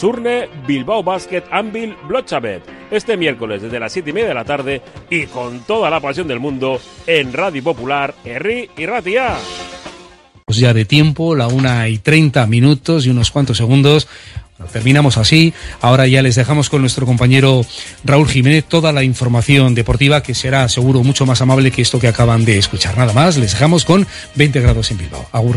Surne, Bilbao Basket, Anvil, Blochabet. Este miércoles desde las 7 y media de la tarde y con toda la pasión del mundo en Radio Popular, Herri y Ratia. Pues ya de tiempo, la una y 30 minutos y unos cuantos segundos. Terminamos así. Ahora ya les dejamos con nuestro compañero Raúl Jiménez toda la información deportiva que será seguro mucho más amable que esto que acaban de escuchar. Nada más, les dejamos con 20 grados en Bilbao. Agur.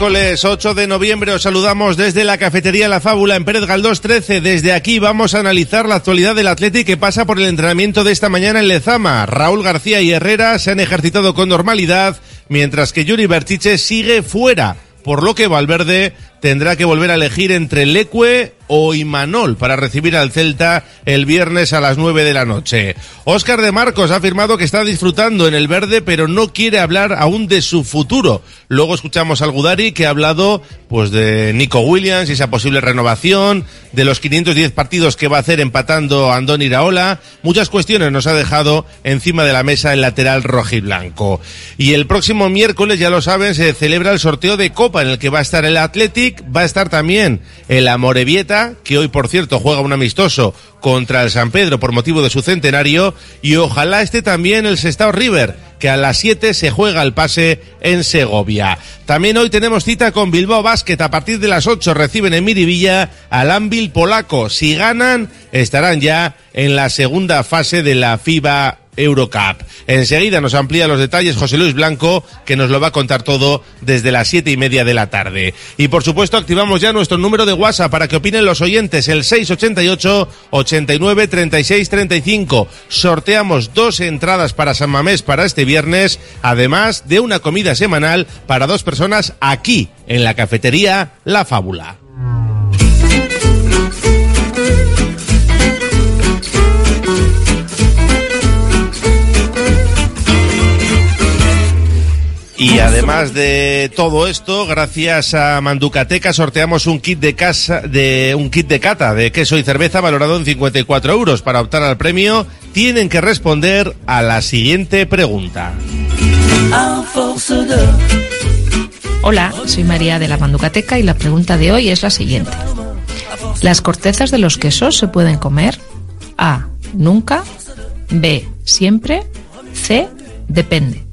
Miércoles 8 de noviembre os saludamos desde la cafetería La Fábula en Pérez Galdós 13. Desde aquí vamos a analizar la actualidad del Atleti que pasa por el entrenamiento de esta mañana en Lezama. Raúl García y Herrera se han ejercitado con normalidad, mientras que Yuri Berchiche sigue fuera, por lo que Valverde tendrá que volver a elegir entre Leque o Imanol para recibir al Celta el viernes a las 9 de la noche. Óscar de Marcos ha afirmado que está disfrutando en el verde, pero no quiere hablar aún de su futuro. Luego escuchamos al Gudari que ha hablado pues de Nico Williams y esa posible renovación, de los 510 partidos que va a hacer empatando a Andón Iraola. Muchas cuestiones nos ha dejado encima de la mesa el lateral rojiblanco. Y el próximo miércoles, ya lo saben, se celebra el sorteo de Copa en el que va a estar el Athletic, va a estar también el Amorebieta, que hoy por cierto juega un amistoso contra el San Pedro por motivo de su centenario, y ojalá esté también el Sestao River, que a las 7 se juega el pase en Segovia. También hoy tenemos cita con Bilbao Basket. A partir de las 8 reciben en Miribilla al Anvil polaco. Si ganan, estarán ya en la segunda fase de la FIBA Eurocup. Enseguida nos amplía los detalles José Luis Blanco, que nos lo va a contar todo desde las siete y media de la tarde. Y por supuesto activamos ya nuestro número de WhatsApp para que opinen los oyentes, el 688 89 36 35. Sorteamos dos entradas para San Mamés para este viernes, además de una comida semanal para dos personas aquí, en la cafetería La Fábula. Y además de todo esto, gracias a Manducateca sorteamos un kit de casa, de un kit de cata de queso y cerveza valorado en 54 euros. Para optar al premio, tienen que responder a la siguiente pregunta. Hola, soy María de la Manducateca y la pregunta de hoy es la siguiente. ¿Las cortezas de los quesos se pueden comer? A. Nunca. B. Siempre. C. Depende.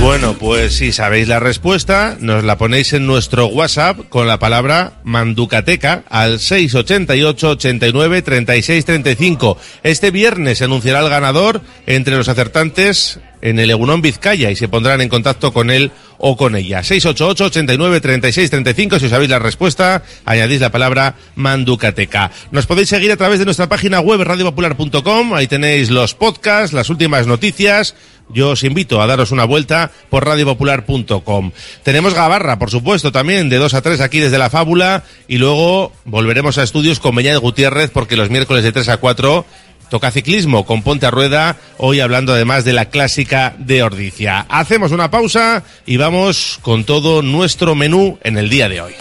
Bueno, pues si sabéis la respuesta, nos la ponéis en nuestro WhatsApp con la palabra manducateca al 688 89 36 35. Este viernes se anunciará el ganador entre los acertantes en el Egunon Vizcaya y se pondrán en contacto con él o con ella. 688 89 36 35. Si os sabéis la respuesta, añadís la palabra manducateca. Nos podéis seguir a través de nuestra página web radiopopular.com. Ahí tenéis los podcasts, las últimas noticias. Yo os invito a daros una vuelta por radiopopular.com. Tenemos Gabarra, por supuesto, también de 2 a 3 aquí desde la Fábula y luego volveremos a estudios con Beñat Gutiérrez porque los miércoles de 3 a 4 Toca ciclismo con Ponte a Rueda, hoy hablando además de la clásica de Ordicia. Hacemos una pausa y vamos con todo nuestro menú en el día de hoy.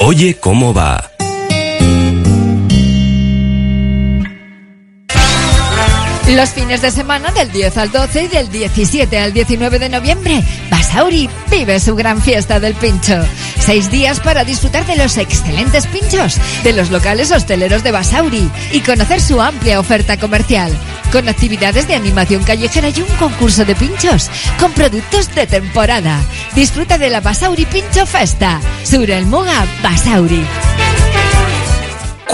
Oye, ¿cómo va? Los fines de semana del 10 al 12 y del 17 al 19 de noviembre, Basauri vive su gran fiesta del pincho. Seis días para disfrutar de los excelentes pinchos de los locales hosteleros de Basauri y conocer su amplia oferta comercial, con actividades de animación callejera y un concurso de pinchos con productos de temporada. Disfruta de la Basauri Pincho Festa. Sur el Muga Basauri.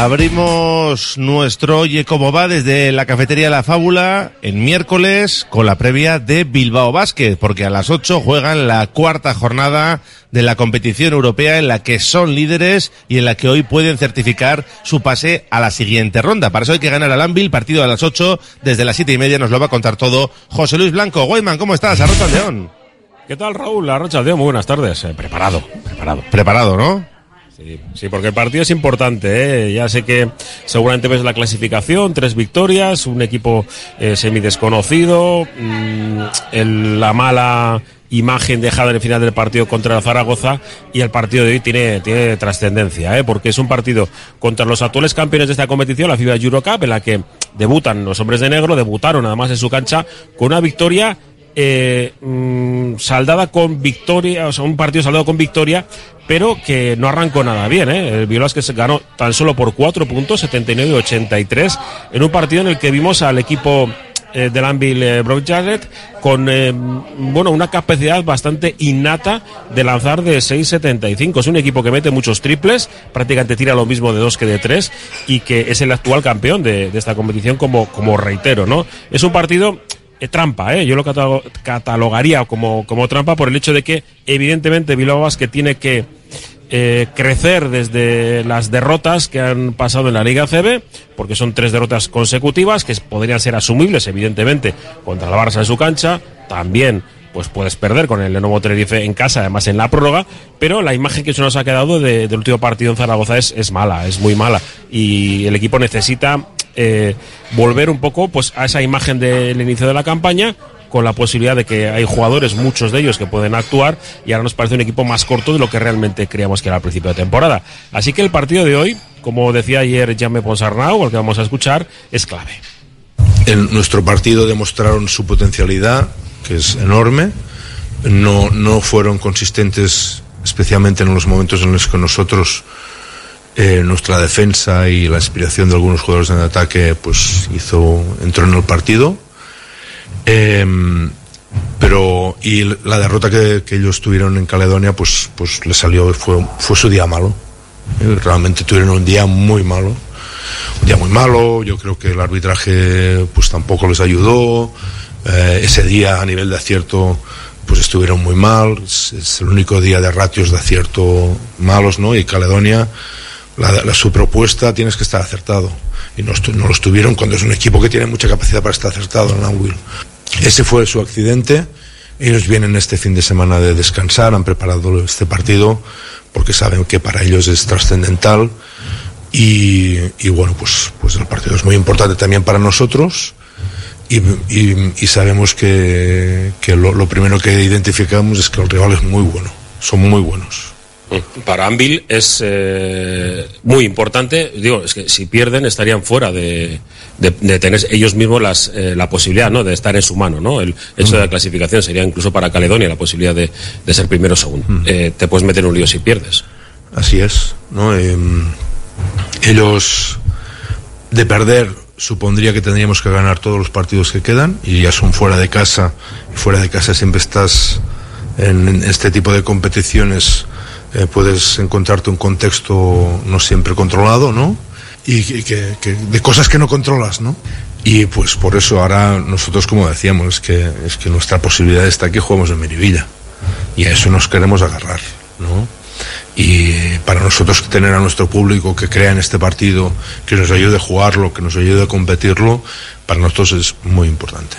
Abrimos nuestro Oye Cómo Va desde la cafetería La Fábula en miércoles con la previa de Bilbao Basket, porque a las 8 juegan la cuarta jornada de la competición europea en la que son líderes y en la que hoy pueden certificar su pase a la siguiente ronda. Para eso hay que ganar al Anvil, partido a las 8, desde las siete y media nos lo va a contar todo José Luis Blanco. Guayman, ¿cómo estás? Arrocha León. ¿Qué tal, Raúl? Arrocha León, muy buenas tardes. Eh, preparado, preparado. Preparado, ¿no? Sí, porque el partido es importante. ¿eh? Ya sé que seguramente ves la clasificación, tres victorias, un equipo eh, semidesconocido, mmm, el, la mala imagen dejada en el final del partido contra Zaragoza y el partido de hoy tiene, tiene trascendencia, ¿eh? porque es un partido contra los actuales campeones de esta competición, la FIBA Eurocup, en la que debutan los hombres de negro, debutaron además en su cancha con una victoria eh, mmm, saldada con victoria, o sea, un partido saldado con victoria, pero que no arrancó nada bien. ¿eh? El Bilbao que se ganó tan solo por 4 puntos, 79-83, en un partido en el que vimos al equipo eh, del Anvil eh, Brock Jarrett con bueno una capacidad bastante innata de lanzar de 6.75. Es un equipo que mete muchos triples, prácticamente tira lo mismo de dos que de tres y que es el actual campeón de, de esta competición como, como reitero, ¿no? Es un partido trampa, ¿eh? yo lo catalogaría como, como trampa por el hecho de que evidentemente Bilbao Basket tiene que eh, crecer desde las derrotas que han pasado en la Liga CB, porque son tres derrotas consecutivas que podrían ser asumibles, evidentemente, contra la Barça en su cancha, también pues puedes perder con el Lenovo Tenerife en casa, además en la prórroga, pero la imagen que se nos ha quedado de, del último partido en Zaragoza es, es mala, es muy mala, y el equipo necesita eh, volver un poco pues a esa imagen del inicio de la campaña con la posibilidad de que hay jugadores, muchos de ellos que pueden actuar y ahora nos parece un equipo más corto de lo que realmente creíamos que era al principio de temporada. Así que el partido de hoy, como decía ayer Jaime Ponsarnau, el que vamos a escuchar, es clave. En nuestro partido demostraron su potencialidad, que es enorme. No, no fueron consistentes, especialmente en los momentos en los que nosotros, eh, nuestra defensa y la inspiración de algunos jugadores en ataque, pues hizo, entró en el partido. Eh, pero y la derrota que, que, ellos tuvieron en Caledonia, pues, pues le salió, fue, fue su día malo. Eh, realmente tuvieron un día muy malo. Un día muy malo, yo creo que el arbitraje pues tampoco les ayudó. Eh, ese día a nivel de acierto pues estuvieron muy mal. Es, es, el único día de ratios de acierto malos, ¿no? Y Caledonia, la, su propuesta tienes que estar acertado. Y no, no lo estuvieron cuando es un equipo que tiene mucha capacidad para estar acertado en Anwil. Ese fue su accidente. Ellos vienen este fin de semana de descansar, han preparado este partido porque saben que para ellos es trascendental. Y, bueno, pues, pues el partido es muy importante también para nosotros. Y, sabemos que, que lo, primero que identificamos es que el rival es muy bueno, son muy buenos. Para Anvil es eh, muy importante, digo, es que si pierden estarían fuera de, de, de tener ellos mismos las, eh, la posibilidad ¿no? de estar en su mano. ¿no? El hecho de la clasificación sería incluso para Caledonia la posibilidad de, de ser primero o segundo. Eh, te puedes meter en un lío si pierdes. Así es. ¿no? ellos, de perder, supondría que tendríamos que ganar todos los partidos que quedan y ya son fuera de casa. Y fuera de casa siempre estás en este tipo de competiciones. Eh, puedes encontrarte un contexto no siempre controlado, ¿no? Y, que, que, de cosas que no controlas, ¿no? Y pues por eso ahora nosotros, como decíamos, es que, es que nuestra posibilidad está que jugamos en Merivilla. Y a eso nos queremos agarrar, ¿no? Y para nosotros tener a nuestro público que crea en este partido, que nos ayude a jugarlo, que nos ayude a competirlo, para nosotros es muy importante.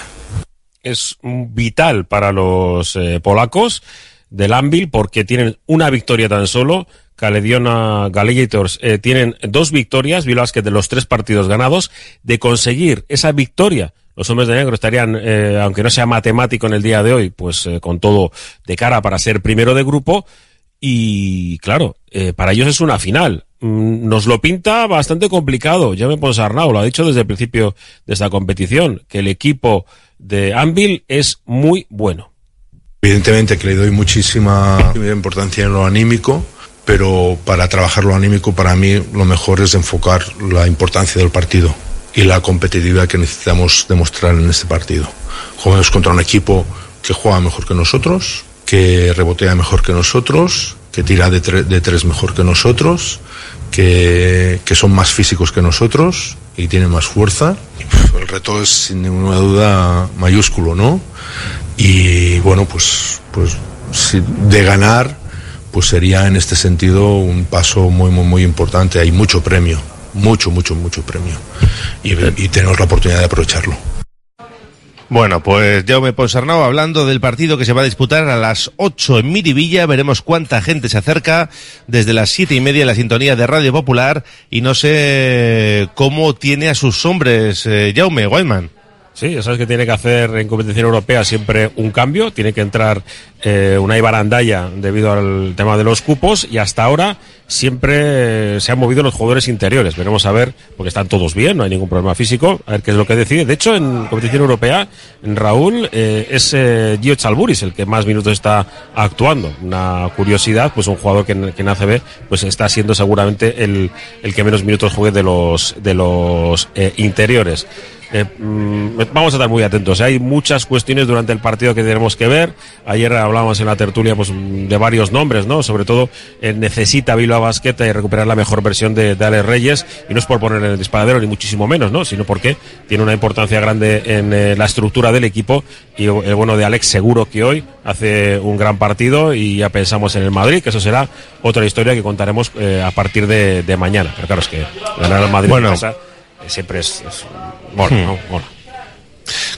Es vital para los eh, polacos del Anvil porque tienen una victoria tan solo. Calediona Gallegitors eh, tienen dos victorias, que de los tres partidos ganados, de conseguir esa victoria. Los hombres de negro estarían, eh, aunque no sea matemático en el día de hoy, pues eh, con todo de cara para ser primero de grupo. Y claro, para ellos es una final. Mm, nos lo pinta bastante complicado. Ya me pongo Arnau, lo ha dicho desde el principio de esta competición, que el equipo de Anvil es muy bueno. Evidentemente que le doy muchísima importancia en lo anímico, pero para trabajar lo anímico para mí lo mejor es enfocar la importancia del partido y la competitividad que necesitamos demostrar en este partido. Jugamos contra un equipo que juega mejor que nosotros, que rebotea mejor que nosotros, que tira de, de tres mejor que nosotros, que, son más físicos que nosotros y tienen más fuerza. El reto es sin ninguna duda mayúsculo, ¿no? Y bueno, pues, pues de ganar, pues sería en este sentido un paso muy, muy, muy importante. Hay mucho premio, mucho, mucho, mucho premio. Y, y tenemos la oportunidad de aprovecharlo. Bueno, pues Jaume Ponsarnau hablando del partido que se va a disputar a las 8 en Miribilla. Veremos cuánta gente se acerca desde las siete y media en la sintonía de Radio Popular. Y no sé cómo tiene a sus hombres eh, Jaume Wildman. Sí, ya sabes que tiene que hacer en competición europea siempre un cambio, tiene que entrar eh, una Ibarandaya debido al tema de los cupos y hasta ahora siempre se han movido los jugadores interiores. Veremos a ver, porque están todos bien, no hay ningún problema físico, a ver qué es lo que decide. De hecho, en competición europea, en Raúl, eh, es eh, Gio Chalburis el que más minutos está actuando. Una curiosidad, pues un jugador que, que en ACB pues está siendo seguramente el, el que menos minutos juegue de los, de los eh, interiores. Eh, mm, vamos a estar muy atentos. Hay muchas cuestiones durante el partido que tenemos que ver. Ayer hablábamos en la tertulia pues, de varios nombres, ¿no? Sobre todo eh, necesita Bilbao Basqueta y recuperar la mejor versión de, de Alex Reyes. Y no es por poner en el disparadero, ni muchísimo menos, ¿no? Sino porque tiene una importancia grande en eh, la estructura del equipo. Y el bueno de Alex seguro que hoy hace un gran partido y ya pensamos en el Madrid, que eso será otra historia que contaremos eh, a partir de, de mañana. Pero claro, es que ganar al Madrid Bueno. en casa eh, siempre es, es bueno, Hmm. ¿no? Bueno.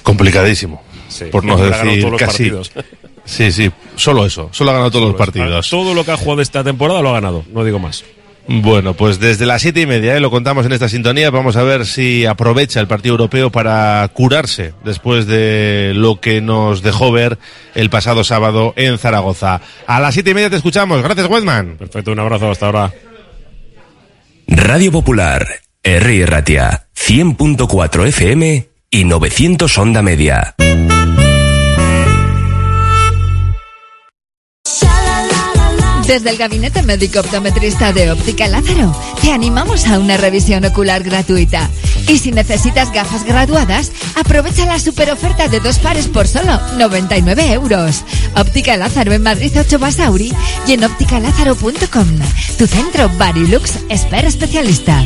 Complicadísimo. Sí. Por no Ha ganado decir todos los casi. partidos. Sí, sí, solo eso. Solo ha ganado todos los partidos. Todo lo que ha jugado esta temporada lo ha ganado, no digo más. Bueno, pues desde las siete y media, ¿eh? lo contamos en esta sintonía, vamos a ver si aprovecha el partido europeo para curarse después de lo que nos dejó ver el pasado sábado en Zaragoza. A las siete y media te escuchamos. Gracias, Wedman. Perfecto, un abrazo hasta ahora. Radio Popular, R. Ratia, 100.4 FM y 900 Onda Media. Desde el Gabinete Médico Optometrista de Óptica Lázaro, te animamos a una revisión ocular gratuita. Y si necesitas gafas graduadas, aprovecha la super oferta de dos pares por solo 99 euros. Óptica Lázaro en Madrid 8 Basauri y en ópticalázaro.com. Tu centro Barilux Esper Especialista.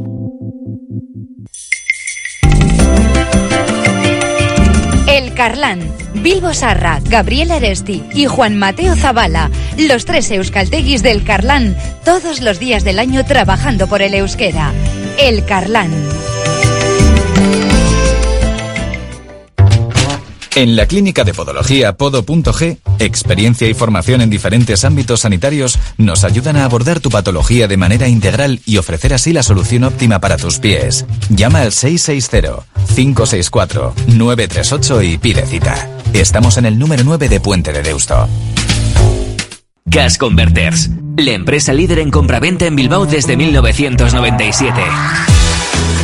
Carlán, Bilbo Sarra, Gabriel Aresti y Juan Mateo Zavala, los tres euskalteguis del Carlán, todos los días del año trabajando por el euskera. El Carlán. En la Clínica de Podología Podo.g, experiencia y formación en diferentes ámbitos sanitarios nos ayudan a abordar tu patología de manera integral y ofrecer así la solución óptima para tus pies. Llama al 660-564-938 y pide cita. Estamos en el número 9 de Puente de Deusto. Gas Converters, la empresa líder en compraventa en Bilbao desde 1997.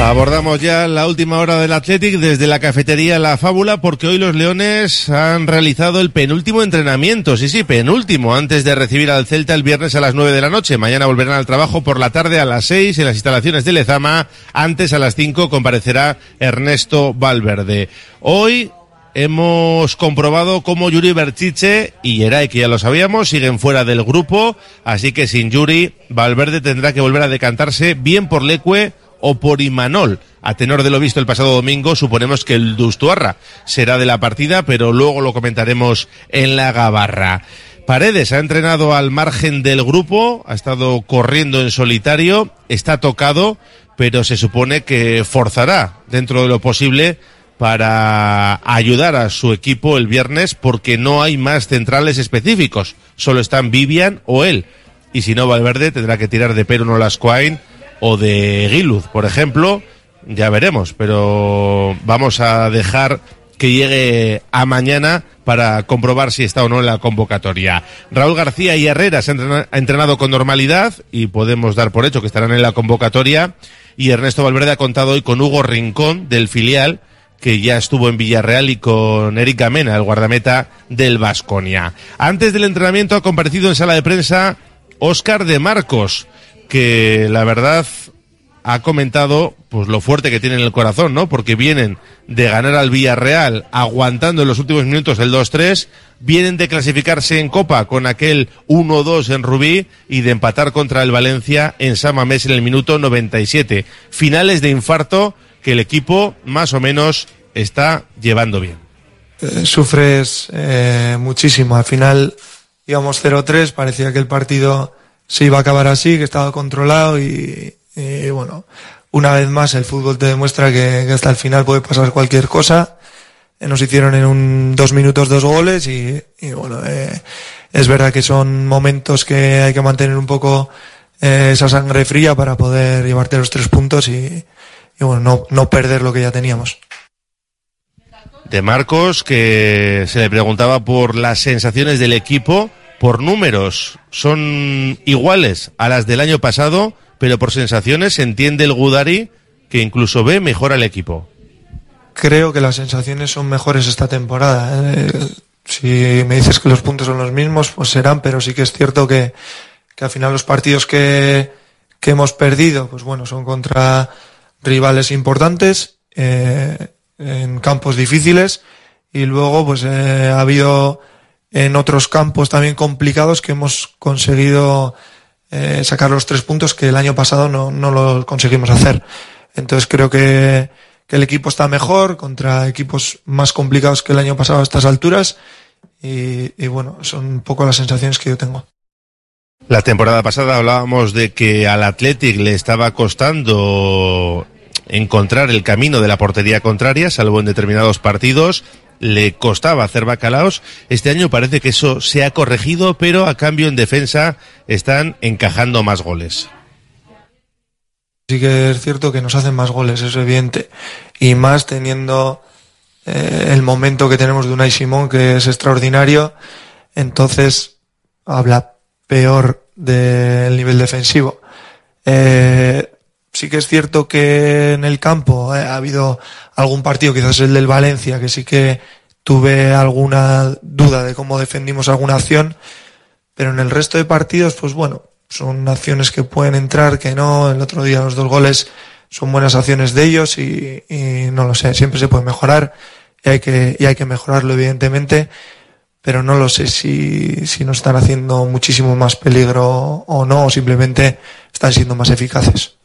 Abordamos ya la última hora del Athletic desde la cafetería La Fábula porque hoy los Leones han realizado el penúltimo entrenamiento, sí, sí, penúltimo, antes de recibir al Celta el viernes a las 9 de la noche. Mañana volverán al trabajo por la tarde a las 6 en las instalaciones de Lezama. Antes a las 5 comparecerá Ernesto Valverde. Hoy Hemos comprobado cómo Yuri Berchiche y Yeray, que ya lo sabíamos, siguen fuera del grupo, así que sin Yuri, Valverde tendrá que volver a decantarse bien por Leque o por Imanol. A tenor de lo visto el pasado domingo, suponemos que el Dustuarra será de la partida, pero luego lo comentaremos en la gabarra. Paredes ha entrenado al margen del grupo, ha estado corriendo en solitario, está tocado, pero se supone que forzará dentro de lo posible para ayudar a su equipo el viernes porque no hay más centrales específicos. Solo están Vivian o él. Y si no, Valverde tendrá que tirar de Perun Olascoain o de Giluz, por ejemplo. Ya veremos, pero vamos a dejar que llegue a mañana para comprobar si está o no en la convocatoria. Raúl García y Herrera se han entrena- ha entrenado con normalidad y podemos dar por hecho que estarán en la convocatoria. Y Ernesto Valverde ha contado hoy con Hugo Rincón del filial que ya estuvo en Villarreal y con Eric Gamena, el guardameta del Vasconia. Antes del entrenamiento ha comparecido en sala de prensa Óscar de Marcos, que la verdad ha comentado pues lo fuerte que tiene en el corazón, ¿no? Porque vienen de ganar al Villarreal aguantando en los últimos minutos el 2-3, vienen de clasificarse en Copa con aquel 1-2 en Rubí y de empatar contra el Valencia en San Mamés en el minuto 97. Finales de infarto que el equipo más o menos está llevando bien. Eh, sufres eh, muchísimo. Al final íbamos 0-3, parecía que el partido se iba a acabar así, que estaba controlado y, bueno, una vez más el fútbol te demuestra que, que hasta el final puede pasar cualquier cosa. Eh, Nos hicieron en un dos minutos dos goles y, y bueno, eh, es verdad que son momentos que hay que mantener un poco eh, esa sangre fría para poder llevarte los tres puntos y, y bueno, no, no perder lo que ya teníamos. de Marcos, que se le preguntaba por las sensaciones del equipo, por números, son iguales a las del año pasado, pero por sensaciones entiende el Gudari que incluso ve mejor al equipo. creo que las sensaciones son mejores esta temporada. Eh, si me dices que los puntos son los mismos, pues serán, pero sí que es cierto que, al final los partidos que, que hemos perdido, pues bueno, son contra rivales importantes, eh, en campos difíciles, y luego pues eh, ha habido en otros campos también complicados que hemos conseguido eh, sacar los tres puntos que el año pasado no, no lo conseguimos hacer. Entonces creo que, que el equipo está mejor contra equipos más complicados que el año pasado a estas alturas y, y bueno, son un poco las sensaciones que yo tengo. La temporada pasada hablábamos de que al Athletic le estaba costando encontrar el camino de la portería contraria, salvo en determinados partidos. Le costaba hacer bacalaos. Este año parece que eso se ha corregido, pero a cambio en defensa están encajando más goles. Sí que es cierto que nos hacen más goles, es evidente. Y más teniendo eh, el momento que tenemos de Unai Simón, que es extraordinario. Entonces, habla peor del nivel defensivo. Eh, sí que es cierto que en el campo eh, ha habido algún partido, quizás el del Valencia, que sí que tuve alguna duda de cómo defendimos alguna acción, pero en el resto de partidos, pues bueno, son acciones que pueden entrar, que no. El otro día los dos goles son buenas acciones de ellos y, no lo sé, siempre se puede mejorar y hay que, y hay que mejorarlo evidentemente, pero no lo sé si, si nos están haciendo muchísimo más peligro o no, o simplemente están siendo más eficaces.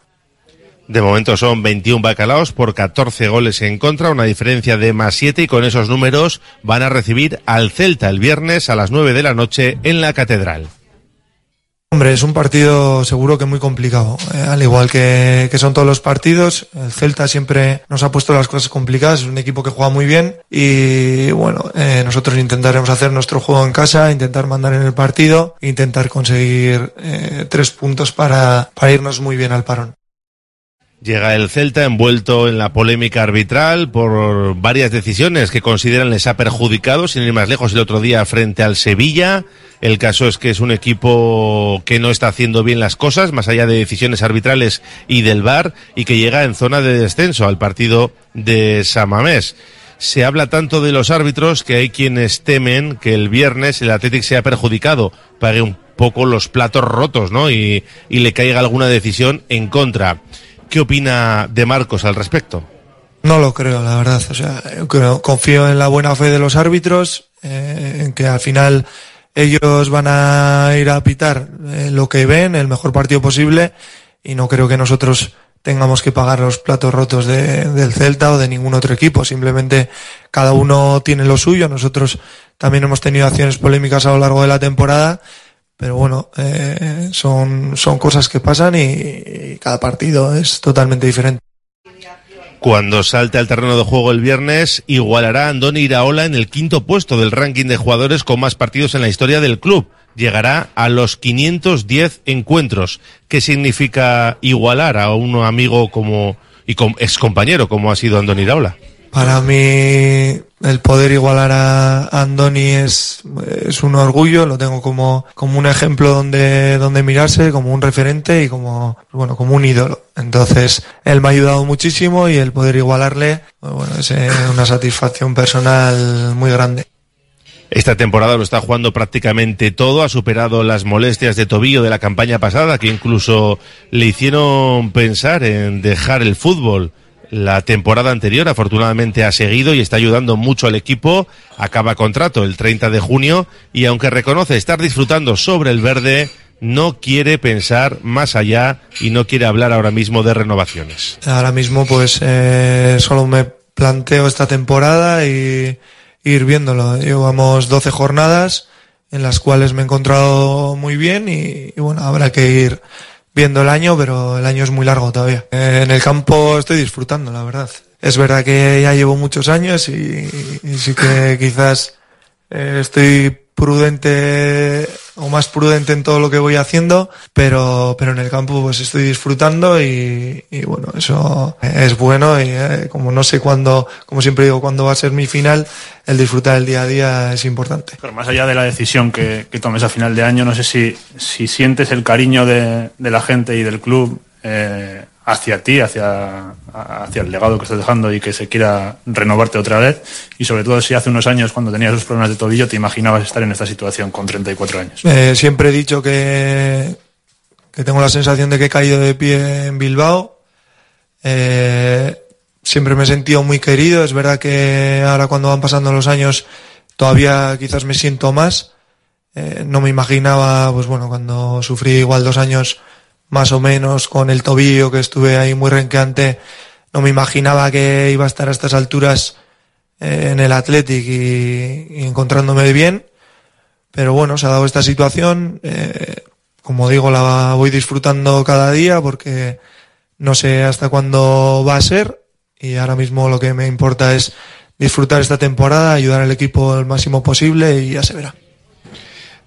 De momento son 21 bacalaos por 14 goles en contra, una diferencia de más 7 y con esos números van a recibir al Celta el viernes a las 9 de la noche en la Catedral. Hombre, es un partido seguro que muy complicado. eh, al igual que, son todos los partidos, el Celta siempre nos ha puesto las cosas complicadas. Es un equipo que juega muy bien y bueno, eh, nosotros intentaremos hacer nuestro juego en casa, intentar mandar en el partido, intentar conseguir eh, tres puntos para irnos muy bien al parón. Llega el Celta envuelto en la polémica arbitral por varias decisiones que consideran les ha perjudicado, sin ir más lejos, el otro día frente al Sevilla. El caso es que es un equipo que no está haciendo bien las cosas, más allá de decisiones arbitrales y del VAR, y que llega en zona de descenso al partido de Samamés. Se habla tanto de los árbitros que hay quienes temen que el viernes el Athletic sea perjudicado, pague un poco los platos rotos, ¿no? Y, y le caiga alguna decisión en contra. ¿Qué opina de Marcos al respecto? No lo creo, la verdad. O sea, yo creo- confío en la buena fe de los árbitros, eh, en que al final ellos van a ir a pitar eh, lo que ven, el mejor partido posible, y no creo que nosotros tengamos que pagar los platos rotos de- del Celta o de ningún otro equipo. Simplemente cada uno tiene lo suyo. Nosotros también hemos tenido acciones polémicas a lo largo de la temporada, pero bueno, eh, son, son cosas que pasan y, cada partido es totalmente diferente. Cuando salte al terreno de juego el viernes, igualará a Andoni Iraola en el quinto puesto del ranking de jugadores con más partidos en la historia del club. Llegará a los 510 encuentros. ¿Qué significa igualar a un amigo como y com- excompañero como ha sido Andoni Iraola? Para mí el poder igualar a Andoni es, es un orgullo, lo tengo como, como un ejemplo donde, donde mirarse, como un referente y como, bueno, como un ídolo. Entonces, él me ha ayudado muchísimo y el poder igualarle, pues bueno, es eh, una satisfacción personal muy grande. Esta temporada lo está jugando prácticamente todo, ha superado las molestias de tobillo de la campaña pasada, que incluso le hicieron pensar en dejar el fútbol la temporada anterior. Afortunadamente ha seguido y está ayudando mucho al equipo. Acaba contrato el 30 de junio y aunque reconoce estar disfrutando sobre el verde, no quiere pensar más allá y no quiere hablar ahora mismo de renovaciones. Ahora mismo pues eh, solo me planteo esta temporada y ir viéndolo. Llevamos 12 jornadas en las cuales me he encontrado muy bien y, y bueno, habrá que ir viendo el año, pero el año es muy largo todavía. Eh, En el campo estoy disfrutando, la verdad. Es verdad que ya llevo muchos años y, sí que quizás eh, estoy prudente o más prudente en todo lo que voy haciendo, pero, pero en el campo pues estoy disfrutando y, y bueno, eso es bueno y eh, como no sé cuándo, como siempre digo, cuándo va a ser mi final, el disfrutar el día a día es importante. Pero más allá de la decisión que, que tomes a final de año, no sé si, si sientes el cariño de, de la gente y del club eh, hacia ti, hacia, hacia el legado que estás dejando y que se quiera renovarte otra vez. Y sobre todo si hace unos años, cuando tenías los problemas de tobillo, te imaginabas estar en esta situación con 34 años. Eh, siempre he dicho que, que tengo la sensación de que he caído de pie en Bilbao. Eh, siempre me he sentido muy querido. Es verdad que ahora cuando van pasando los años todavía quizás me siento más. Eh, no me imaginaba, pues bueno, cuando sufrí igual dos años más o menos con el tobillo que estuve ahí muy renqueante, no me imaginaba que iba a estar a estas alturas eh, en el Athletic y, encontrándome bien. Pero bueno, se ha dado esta situación. eh, como digo, la voy disfrutando cada día porque no sé hasta cuándo va a ser. Y ahora mismo lo que me importa es disfrutar esta temporada, ayudar al equipo el máximo posible y ya se verá.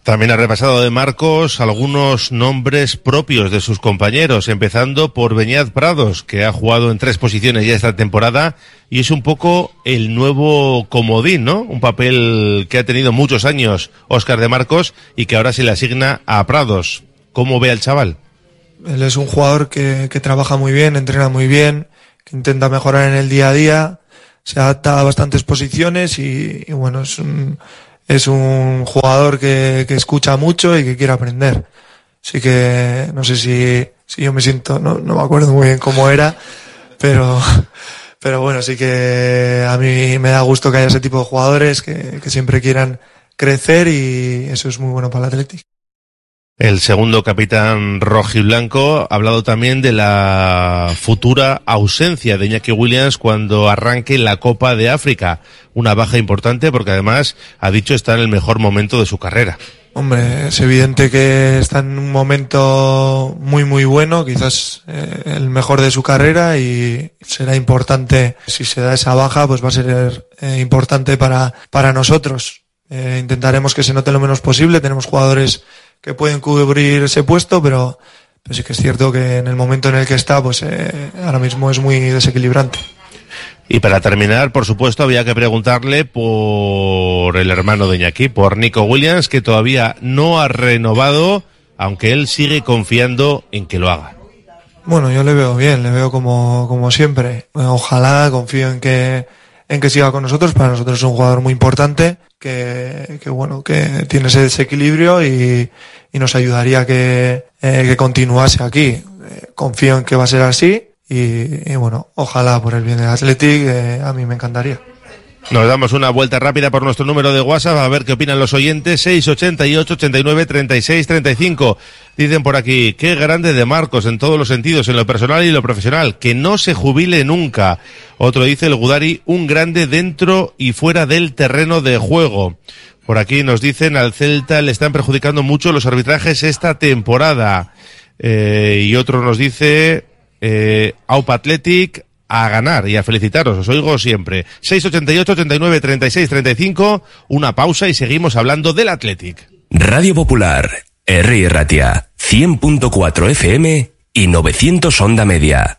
También ha repasado de Marcos algunos nombres propios de sus compañeros, empezando por Beñat Prados, que ha jugado en tres posiciones ya esta temporada y es un poco el nuevo comodín, ¿no? Un papel que ha tenido muchos años Óscar de Marcos y que ahora se le asigna a Prados. ¿Cómo ve al chaval? Él es un jugador que, que trabaja muy bien, entrena muy bien, que intenta mejorar en el día a día, se adapta a bastantes posiciones y, y bueno, es un, es un jugador que, que escucha mucho y que quiere aprender. Así que no sé si, si yo me siento, no, no me acuerdo muy bien cómo era, pero, pero bueno, sí que a mí me da gusto que haya ese tipo de jugadores que, que siempre quieran crecer y eso es muy bueno para el Atlético. El segundo capitán rojiblanco ha hablado también de la futura ausencia de Iñaki Williams cuando arranque la Copa de África. Una baja importante porque además ha dicho está en el mejor momento de su carrera. Hombre, es evidente que está en un momento muy muy bueno, quizás eh, el mejor de su carrera y será importante si se da esa baja, pues va a ser eh, importante para para nosotros. Eh, intentaremos que se note lo menos posible. Tenemos jugadores que pueden cubrir ese puesto, pero, pero sí que es cierto que en el momento en el que está, pues eh, ahora mismo es muy desequilibrante. Y para terminar, por supuesto, había que preguntarle por el hermano de Iñaki, por Nico Williams, que todavía no ha renovado, aunque él sigue confiando en que lo haga. Bueno, yo le veo bien, le veo como, como siempre. Ojalá, confío en que, en que siga con nosotros. Para nosotros es un jugador muy importante, que, que bueno, que tiene ese desequilibrio y, y nos ayudaría que, eh, que continuase aquí. Eh, confío en que va a ser así y, y bueno, ojalá por el bien del Athletic, eh, a mí me encantaría. Nos damos una vuelta rápida por nuestro número de WhatsApp a ver qué opinan los oyentes. 688 89 36 35. Dicen por aquí, qué grande de Marcos en todos los sentidos, en lo personal y lo profesional, que no se jubile nunca. Otro dice el Gudari, un grande dentro y fuera del terreno de juego. Por aquí nos dicen al Celta le están perjudicando mucho los arbitrajes esta temporada. Eh, y otro nos dice, eh, Aupa Athletic, a ganar y a felicitaros, os oigo siempre. 688 89 36 35, una pausa y seguimos hablando del Athletic. Radio Popular, R. Ratia, 100.4 FM y 900 Onda Media.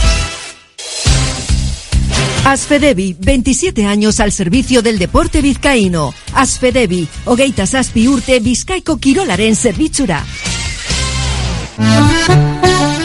Asfedevi, 27 años al servicio del deporte vizcaíno. Asfedevi, hogeita zazpi urte bizkaiko kirolaren zerbitzura.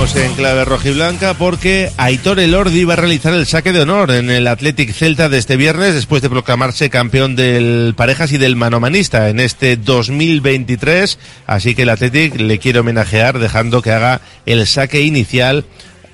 En clave rojiblanca porque Aitor Elordi va a realizar el saque de honor en el Athletic Celta de este viernes después de proclamarse campeón del parejas y del manomanista en este 2023. Así que el Athletic le quiere homenajear dejando que haga el saque inicial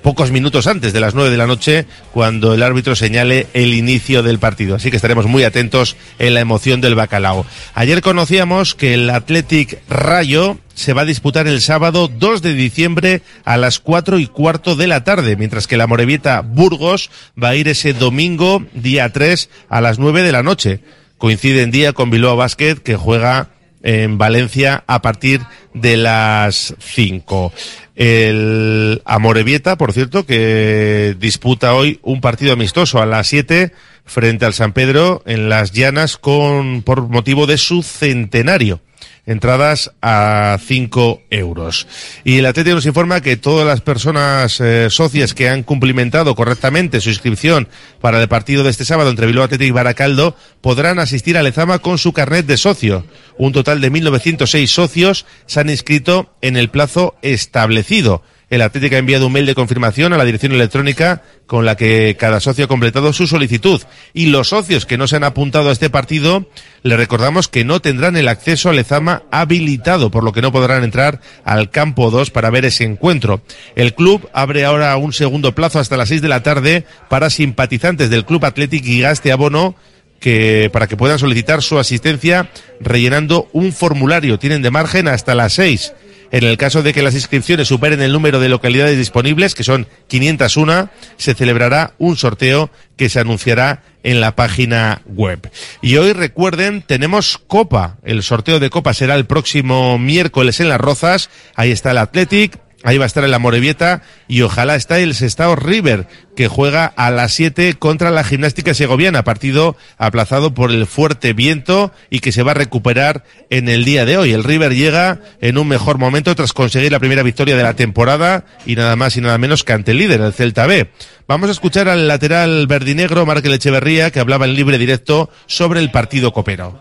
pocos minutos antes de las nueve de la noche cuando el árbitro señale el inicio del partido. Así que estaremos muy atentos en la emoción del bacalao. Ayer conocíamos que el Athletic Rayo se va a disputar el sábado 2 de diciembre a las cuatro y cuarto de la tarde, mientras que la Morevieta Burgos va a ir ese domingo día 3 a las nueve de la noche. Coincide en día con Bilbao Basket que juega en Valencia a partir de las 5. El Amorebieta, por cierto, que disputa hoy un partido amistoso a las 7 frente al San Pedro en las Llanas con por motivo de su centenario. Entradas a 5 euros. Y el Atlético nos informa que todas las personas eh, socias que han cumplimentado correctamente su inscripción para el partido de este sábado entre Bilbao Atlético y Baracaldo podrán asistir a Lezama con su carnet de socio. Un total de 1.906 socios se han inscrito en el plazo establecido. El Atlético ha enviado un mail de confirmación a la dirección electrónica con la que cada socio ha completado su solicitud. Y los socios que no se han apuntado a este partido, le recordamos que no tendrán el acceso al Lezama habilitado, por lo que no podrán entrar al campo 2 para ver ese encuentro. El club abre ahora un segundo plazo hasta las 6 de la tarde para simpatizantes del Club Atlético y Gaste Abono que para que puedan solicitar su asistencia rellenando un formulario. Tienen de margen hasta las 6. En el caso de que las inscripciones superen el número de localidades disponibles, que son 501, se celebrará un sorteo que se anunciará en la página web. Y hoy recuerden, tenemos Copa. El sorteo de Copa será el próximo miércoles en Las Rozas. Ahí está el Athletic, Ahí va a estar el Amorebieta y ojalá está el Sestao River, que juega a las 7 contra la gimnástica segoviana, partido aplazado por el fuerte viento y que se va a recuperar en el día de hoy. El River llega en un mejor momento tras conseguir la primera victoria de la temporada y nada más y nada menos que ante el líder, el Celta B. Vamos a escuchar al lateral verdinegro, Markel Echeverría, que hablaba en libre directo sobre el partido copero.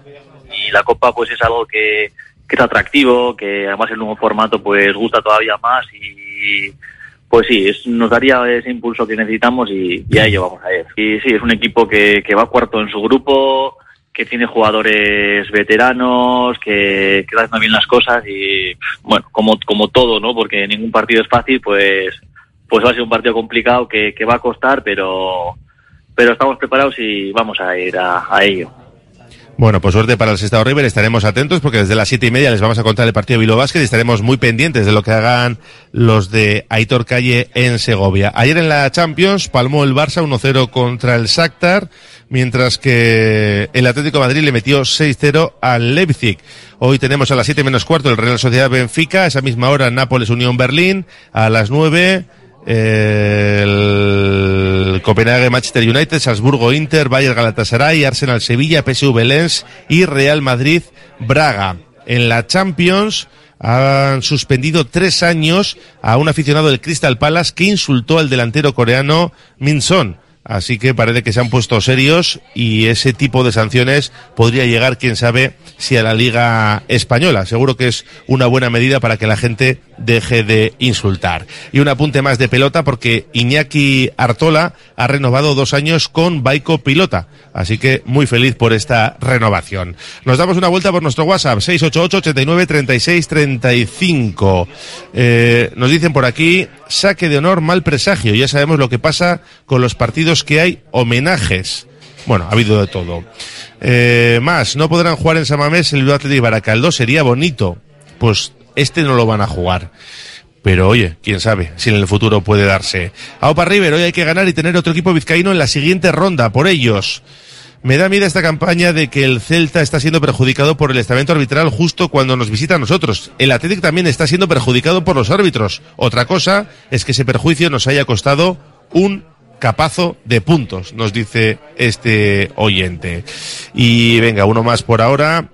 y la copa pues es algo que, que es atractivo, que además el nuevo formato pues gusta todavía más y pues sí, es- nos daría ese impulso que necesitamos y, a ello vamos a ir. Y sí, es un equipo que, que va cuarto en su grupo, que tiene jugadores veteranos, que, que haciendo bien las cosas y bueno, como, como todo, ¿no? Porque ningún partido es fácil, pues, pues va a ser un partido complicado que, que va a costar, pero, pero estamos preparados y vamos a ir a ello. Bueno, pues suerte para el Sestao River, estaremos atentos porque desde las siete y media les vamos a contar el partido Bilbao Basket y estaremos muy pendientes de lo que hagan los de Aitor Calle en Segovia. Ayer en la Champions palmó el Barça 1-0 contra el Shakhtar, mientras que el Atlético Madrid le metió 6-0 al Leipzig. Hoy tenemos a las 7 menos cuarto el Real Sociedad Benfica, a esa misma hora Nápoles Unión Berlín, a las 9 el Copenhague Manchester United, Salzburgo Inter, Bayern Galatasaray, Arsenal Sevilla, PSV y Real Madrid Braga. En la Champions han suspendido tres años a un aficionado del Crystal Palace que insultó al delantero coreano Min Son. Así que parece que se han puesto serios y ese tipo de sanciones podría llegar, quién sabe, si a la Liga Española. Seguro que es una buena medida para que la gente deje de insultar. Y un apunte más de pelota porque Iñaki Artola ha renovado dos años con Baico Pilota. Así que muy feliz por esta renovación. Nos damos una vuelta por nuestro WhatsApp, 688 89 36 35. Eh, nos dicen por aquí, saque de honor, mal presagio. Ya sabemos lo que pasa con los partidos que hay homenajes. Bueno, ha habido de todo. Eh, más, no podrán jugar en Samamés el Athletic Baracaldo, sería bonito. Pues este no lo van a jugar. Pero oye, quién sabe si en el futuro puede darse. A Opa River, hoy hay que ganar y tener otro equipo vizcaíno en la siguiente ronda, por ellos. Me da miedo esta campaña de que el Celta está siendo perjudicado por el estamento arbitral justo cuando nos visita a nosotros. El Athletic también está siendo perjudicado por los árbitros. Otra cosa es que ese perjuicio nos haya costado un capazo de puntos, nos dice este oyente. Y venga, uno más por ahora.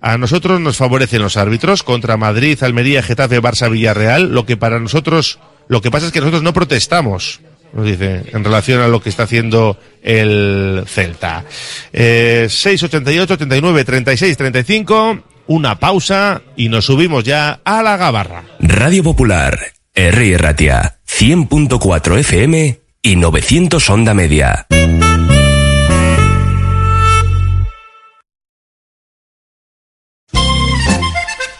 A nosotros nos favorecen los árbitros contra Madrid, Almería, Getafe, Barça, Villarreal. Lo que para nosotros, lo que pasa es que nosotros no protestamos, nos dice, en relación a lo que está haciendo el Celta. Eh, 688, 89, 36, 35. Una pausa y nos subimos ya a la gabarra. Radio Popular, R. Ratia, 100.4 FM y 900 Onda Media.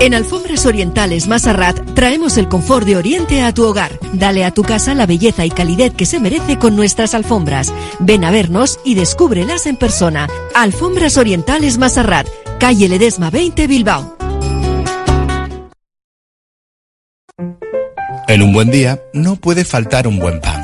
En Alfombras Orientales Masarrat traemos el confort de Oriente a tu hogar. Dale a tu casa la belleza y calidez que se merece con nuestras alfombras. Ven a vernos y descúbrelas en persona. Alfombras Orientales Masarrat, calle Ledesma 20 Bilbao. En un buen día no puede faltar un buen pan.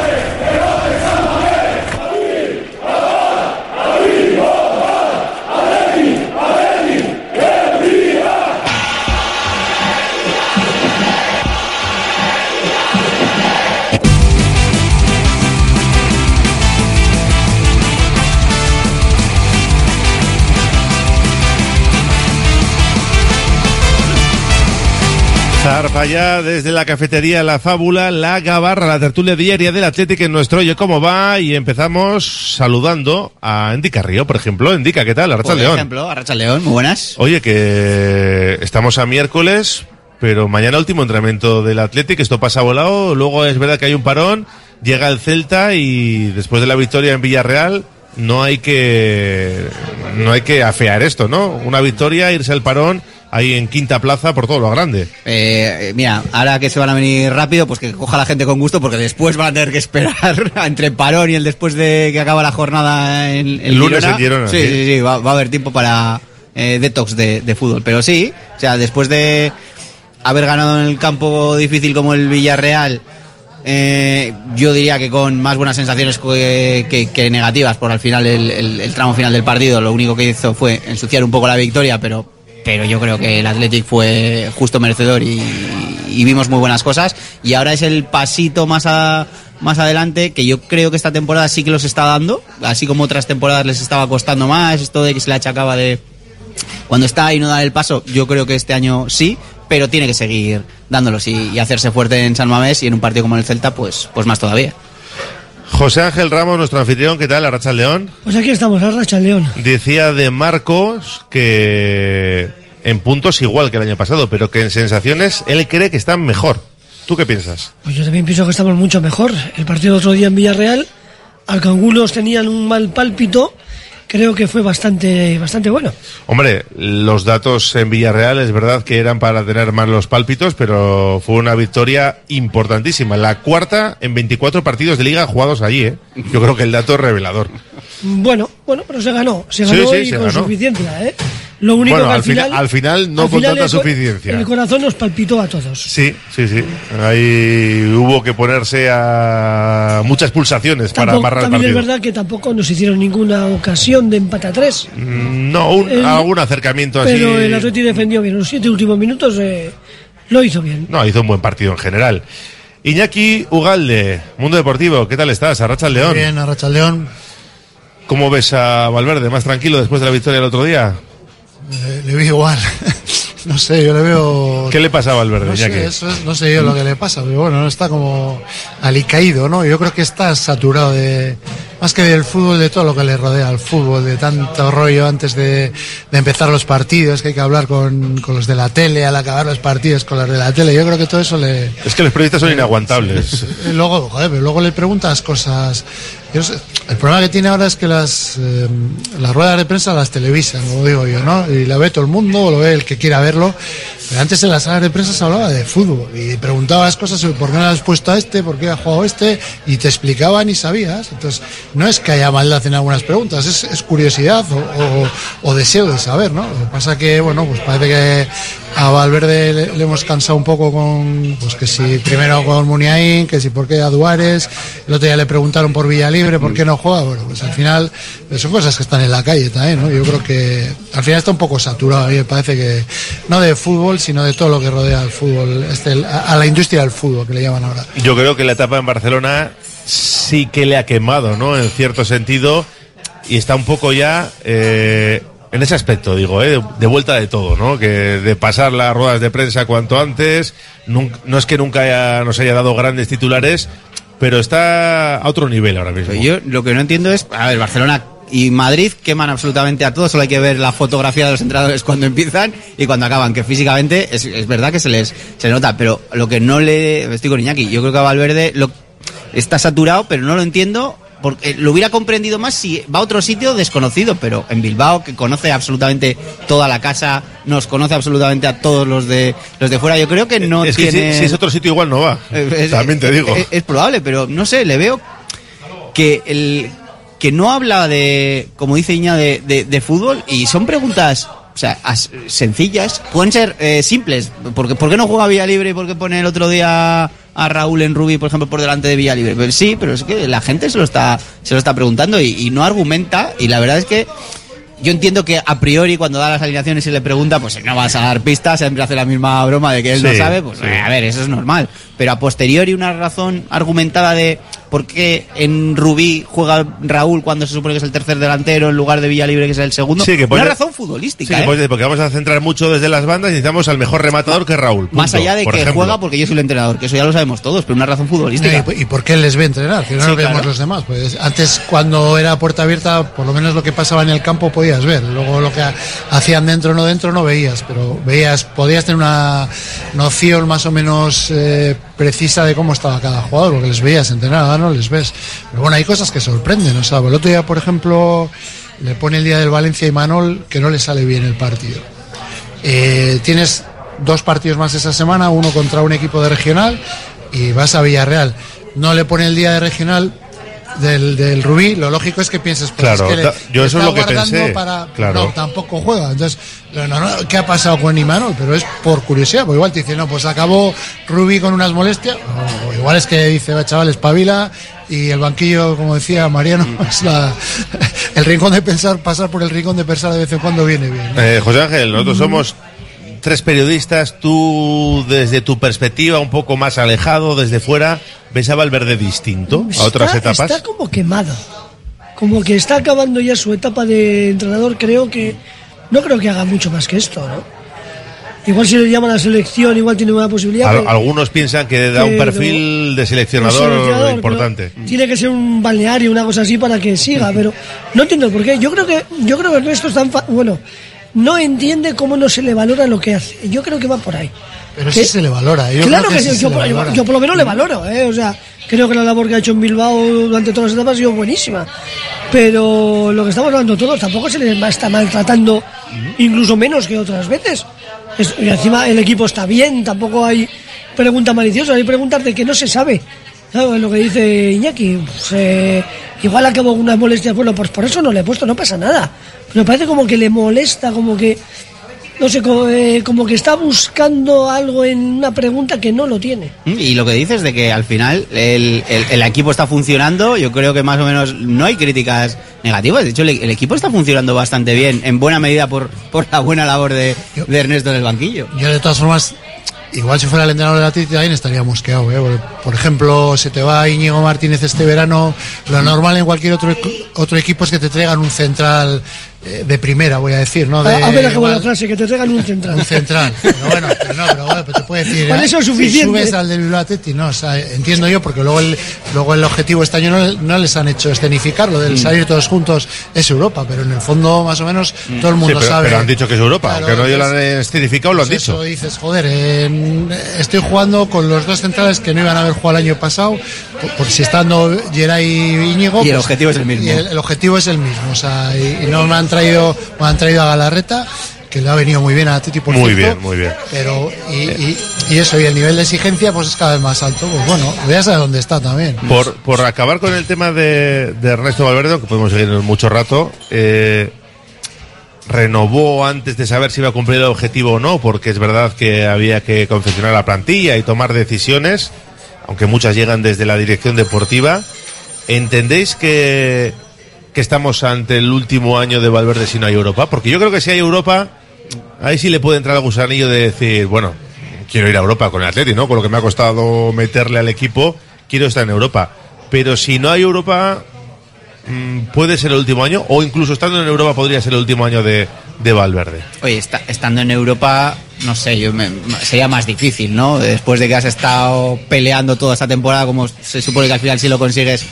Zarpa ya desde la cafetería La Fábula, la Gabarra, la tertulia diaria del Atlético en nuestro Oye Cómo Va y empezamos saludando a Endica Río, por ejemplo. Endica, ¿qué tal? Arracha Por León. ejemplo, Arracha León, muy buenas. Oye, que estamos a miércoles, pero mañana último entrenamiento del Atlético, esto pasa volado, luego es verdad que hay un parón, llega el Celta y después de la victoria en Villarreal no hay que no hay que afear esto, ¿no? Una victoria, irse al parón ahí en quinta plaza por todo lo grande. Eh, eh, mira, ahora que se van a venir rápido, pues que coja la gente con gusto, porque después van a tener que esperar entre el parón y el después de que acaba la jornada en, en El lunes en Girona, Sí, sí. sí, sí, va, va a haber tiempo para eh, detox de, de fútbol. Pero sí, o sea, después de haber ganado en el campo difícil como el Villarreal, eh, yo diría que con más buenas sensaciones que, que- que negativas, por al final el, el- el tramo final del partido, lo único que hizo fue ensuciar un poco la victoria, pero, pero yo creo que el Athletic fue justo merecedor y, y vimos muy buenas cosas. Y ahora es el pasito más, a- más adelante que yo creo que esta temporada sí que los está dando, así como otras temporadas les estaba costando más, esto de que se le achacaba de cuando está ahí no da el paso, yo creo que este año sí, pero tiene que seguir dándolos y, y hacerse fuerte en San Mamés y en un partido como el Celta, pues, pues más todavía. José Ángel Ramos, nuestro anfitrión, ¿qué tal? Arracha León. Pues aquí estamos, Arracha León. Decía de Marcos que en puntos igual que el año pasado, pero que en sensaciones él cree que están mejor. ¿Tú qué piensas? Pues yo también pienso que estamos mucho mejor. El partido de otro día en Villarreal, aunque algunos tenían un mal pálpito, creo que fue bastante, bastante bueno. Hombre, los datos en Villarreal es verdad que eran para tener más los pálpitos, pero fue una victoria importantísima. La cuarta en 24 partidos de liga jugados allí, ¿eh? Yo creo que el dato es revelador. Bueno, bueno, pero se ganó, se Sí, ganó sí, y se con ganó. suficiencia, ¿eh? Lo único Bueno, que al, al fina- final, al final no al con final tanta el suficiencia. El corazón nos palpitó a todos. Sí, sí, sí. Ahí hubo que ponerse a muchas pulsaciones para Tampoco- amarrar el también es partido. verdad que tampoco nos hicieron ninguna ocasión de empate a tres. Mm, No, un- El- algún acercamiento así. Pero el Atleti defendió bien. Los siete últimos minutos eh, lo hizo bien. No, hizo un buen partido en general. Iñaki Ugalde, Mundo Deportivo, ¿qué tal estás? Arracha el León. Bien, Arracha León. ¿Cómo ves a Valverde? ¿Más tranquilo después de la victoria del otro día? Le, le vi igual. no sé, yo le veo. ¿Qué le pasa a Valverde, No sé, eso es- no sé yo lo que le pasa, pero bueno, está como alicaído, ¿no? Yo creo que está saturado de, más que del fútbol, de todo lo que le rodea al fútbol, de tanto rollo antes de, de empezar los partidos, que hay que hablar con, con los de la tele, al acabar los partidos con los de la tele. Yo creo que todo eso le, Es que los periodistas son inaguantables. y luego, joder, pero luego le preguntas cosas Yo no sé, el problema que tiene ahora es que las, eh, las ruedas de prensa las televisan, lo digo yo, ¿no? Y la ve todo el mundo, o lo ve el que quiera verlo. Pero antes en las salas de prensa se hablaba de fútbol y preguntabas cosas sobre por qué no has puesto a este, por qué ha jugado este, y te explicaban y sabías. Entonces, no es que haya maldad en algunas preguntas, es, curiosidad o, deseo de saber, ¿no? Lo que pasa que, bueno, pues parece que a Valverde le, hemos cansado un poco con, pues que si primero con Muniain, que si por qué a Duárez, el otro día le preguntaron por Villalibre, por qué no juega, bueno, pues al final eh, son cosas que están en la calle también, ¿no? Yo creo que al final está un poco saturado, a mí me parece que no de fútbol, sino de todo lo que rodea al fútbol, este, a la industria del fútbol, que le llaman ahora. Yo creo que la etapa en Barcelona sí que le ha quemado, ¿no? En cierto sentido. Y está un poco ya eh, en ese aspecto, digo, ¿eh? de, vuelta de todo, ¿no? Que de pasar las ruedas de prensa cuanto antes. no es que nunca nos haya dado grandes titulares, pero está a otro nivel ahora mismo. Yo lo que no entiendo es, a ver, Barcelona y Madrid queman absolutamente a todos, solo hay que ver la fotografía de los entrenadores cuando empiezan y cuando acaban, que físicamente es, verdad que se les se nota, pero lo que no le estoy con Iñaki, yo creo que a Valverde lo, está saturado, pero no lo entiendo porque lo hubiera comprendido más si va a otro sitio desconocido, pero en Bilbao que conoce absolutamente toda la casa, nos conoce absolutamente a todos los de los de fuera, yo creo que no es que tiene si, si es otro sitio igual no va. es- También te digo. Es, es probable, pero no sé, le veo que el que no habla de, como dice Iña, de, de- de fútbol y son preguntas, o sea, as- sencillas, pueden ser eh, simples. Porque, ¿Por qué no juega Villalibre y por qué pone el otro día a Raúl en Rubí, por ejemplo, por delante de Villalibre? Pero sí, pero es que la gente se lo está, se lo está preguntando y, y no argumenta y la verdad es que yo entiendo que a priori cuando da las alineaciones y le pregunta, pues no vas a dar pistas, siempre hace la misma broma de que él no sabe, pues sí. eh, a ver, eso es normal. Pero a posteriori una razón argumentada de por qué en Rubí juega Raúl cuando se supone que es el tercer delantero en lugar de Villalibre que es el segundo. Sí, que Una razón futbolística, Sí, ¿eh? porque vamos a centrar mucho desde las bandas y necesitamos al mejor rematador que es Raúl. Más allá de que ejemplo. juega porque yo soy el entrenador, que eso ya lo sabemos todos, pero una razón futbolística. ¿Y, y por qué les ve entrenar? Que no Sí, lo vemos claro. los demás. Pues antes, cuando era puerta abierta, por lo menos lo que pasaba en el campo podías ver. Luego lo que ha- hacían dentro o no dentro no veías, pero veías, podías tener una noción más o menos eh, precisa de cómo estaba cada jugador, porque les veías entrenar, no les ves. Pero bueno, hay cosas que sorprenden. O sea, el otro día, por ejemplo, le pone el día del Valencia y Manol que no le sale bien el partido. Eh, tienes dos partidos más esa semana, uno contra un equipo de regional y vas a Villarreal. No le pone el día de regional del, del Rubí, lo lógico es que pienses, pues Claro, es que le- yo eso es lo que pensé, Para, claro. No, tampoco juega. Entonces, lo normal- ¿qué ha pasado con Imanol? Pero es por curiosidad, porque igual te dice, no, pues acabó Rubí con unas molestias, o, igual es que dice, va chaval, espabila, y el banquillo, como decía Mariano, es la, el rincón de pensar, pasar por el rincón de pensar de vez en cuando viene bien. ¿no? Eh, José Ángel, nosotros somos tres periodistas. Tú, desde tu perspectiva, un poco más alejado, desde fuera, ¿ves a Valverde distinto a otras está, etapas? está como quemado. Como que está acabando ya su etapa de entrenador. Creo que. No creo que haga mucho más que esto, ¿no? Igual si le llaman a la selección, igual tiene una posibilidad. Al- algunos piensan que da un perfil de seleccionador, importante. Tiene que ser un balneario, una cosa así para que siga, pero no entiendo el por qué. Yo creo que, yo creo que Ernesto está enfa- bueno, no entiende cómo no se le valora lo que hace. Yo creo que va por ahí. Pero Que- sí se le valora. Yo claro creo que, sí yo, por- yo- valora. yo por lo menos le valoro, ¿eh? o sea, creo que la labor que ha hecho en Bilbao durante todas las etapas ha sido buenísima. Pero lo que estamos hablando todos, tampoco se le está maltratando, incluso menos que otras veces. Es- y encima el equipo está bien, tampoco hay preguntas maliciosas, hay preguntas de que no se sabe. ¿Sabes lo que dice Iñaki? Pues, eh, igual acabo con unas molestias, bueno, pues por eso no le he puesto, no pasa nada. Pero me parece como que le molesta, como que no sé, como, eh, como que está buscando algo en una pregunta que no lo tiene. Mm, Y lo que dices de que al final el, el- el equipo está funcionando, yo creo que más o menos no hay críticas negativas. De hecho, el, el equipo está funcionando bastante bien, en buena medida por, por la buena labor de, de Ernesto en el banquillo. Yo de todas formas, igual si fuera el entrenador de la Titi también estaría mosqueado. ¿eh? Por ejemplo, se te va Íñigo Martínez este verano, lo normal en cualquier otro, otro equipo es que te traigan un central eh, de primera, voy a decir, ¿no? A, De, a ver, acabo igual- la frase, que te traigan un central. un central. Pero bueno, pero no, pero bueno, pero te puede decir. Con ¿eh? eso es Si suficiente. subes al del Bilbao no, o sea, entiendo yo, porque luego el, luego el objetivo este año no, no les han hecho escenificar, lo del Mm. salir todos juntos es Europa, pero en el fondo, más o menos, todo el mundo Sí, pero, sabe. pero han dicho que es Europa, Claro, aunque no lo entonces- han escenificado, lo han Pues dicho. Eso dices, joder, en- estoy jugando con los dos centrales que no iban a haber jugado el año pasado, por, por si estando Geray y Íñigo. Y el pues, objetivo es el mismo. y el, el objetivo es el mismo, o sea, y, y no me han traído, han traído a Galarreta, que le ha venido muy bien a Titi por Muy cierto, bien, muy bien. Pero, y, y- y eso, y el nivel de exigencia, pues es cada vez más alto. Pues bueno, voy a saber dónde está también. Por, por acabar con el tema de, de Ernesto Valverde, que podemos seguir mucho rato, eh, renovó antes de saber si iba a cumplir el objetivo o no, porque es verdad que había que confeccionar la plantilla y tomar decisiones, aunque muchas llegan desde la dirección deportiva. ¿Entendéis que, que estamos ante el último año de Valverde si no hay Europa? Porque yo creo que si hay Europa, ahí sí le puede entrar el gusanillo de decir, bueno, quiero ir a Europa con el Atleti, ¿no? Con lo que me ha costado meterle al equipo, quiero estar en Europa. Pero si no hay Europa, mm, puede ser el último año, o incluso estando en Europa podría ser el último año de, de Valverde. Oye, estando en Europa, no sé, yo me- sería más difícil, ¿no? Después de que has estado peleando toda esta temporada, como se supone que al final si lo consigues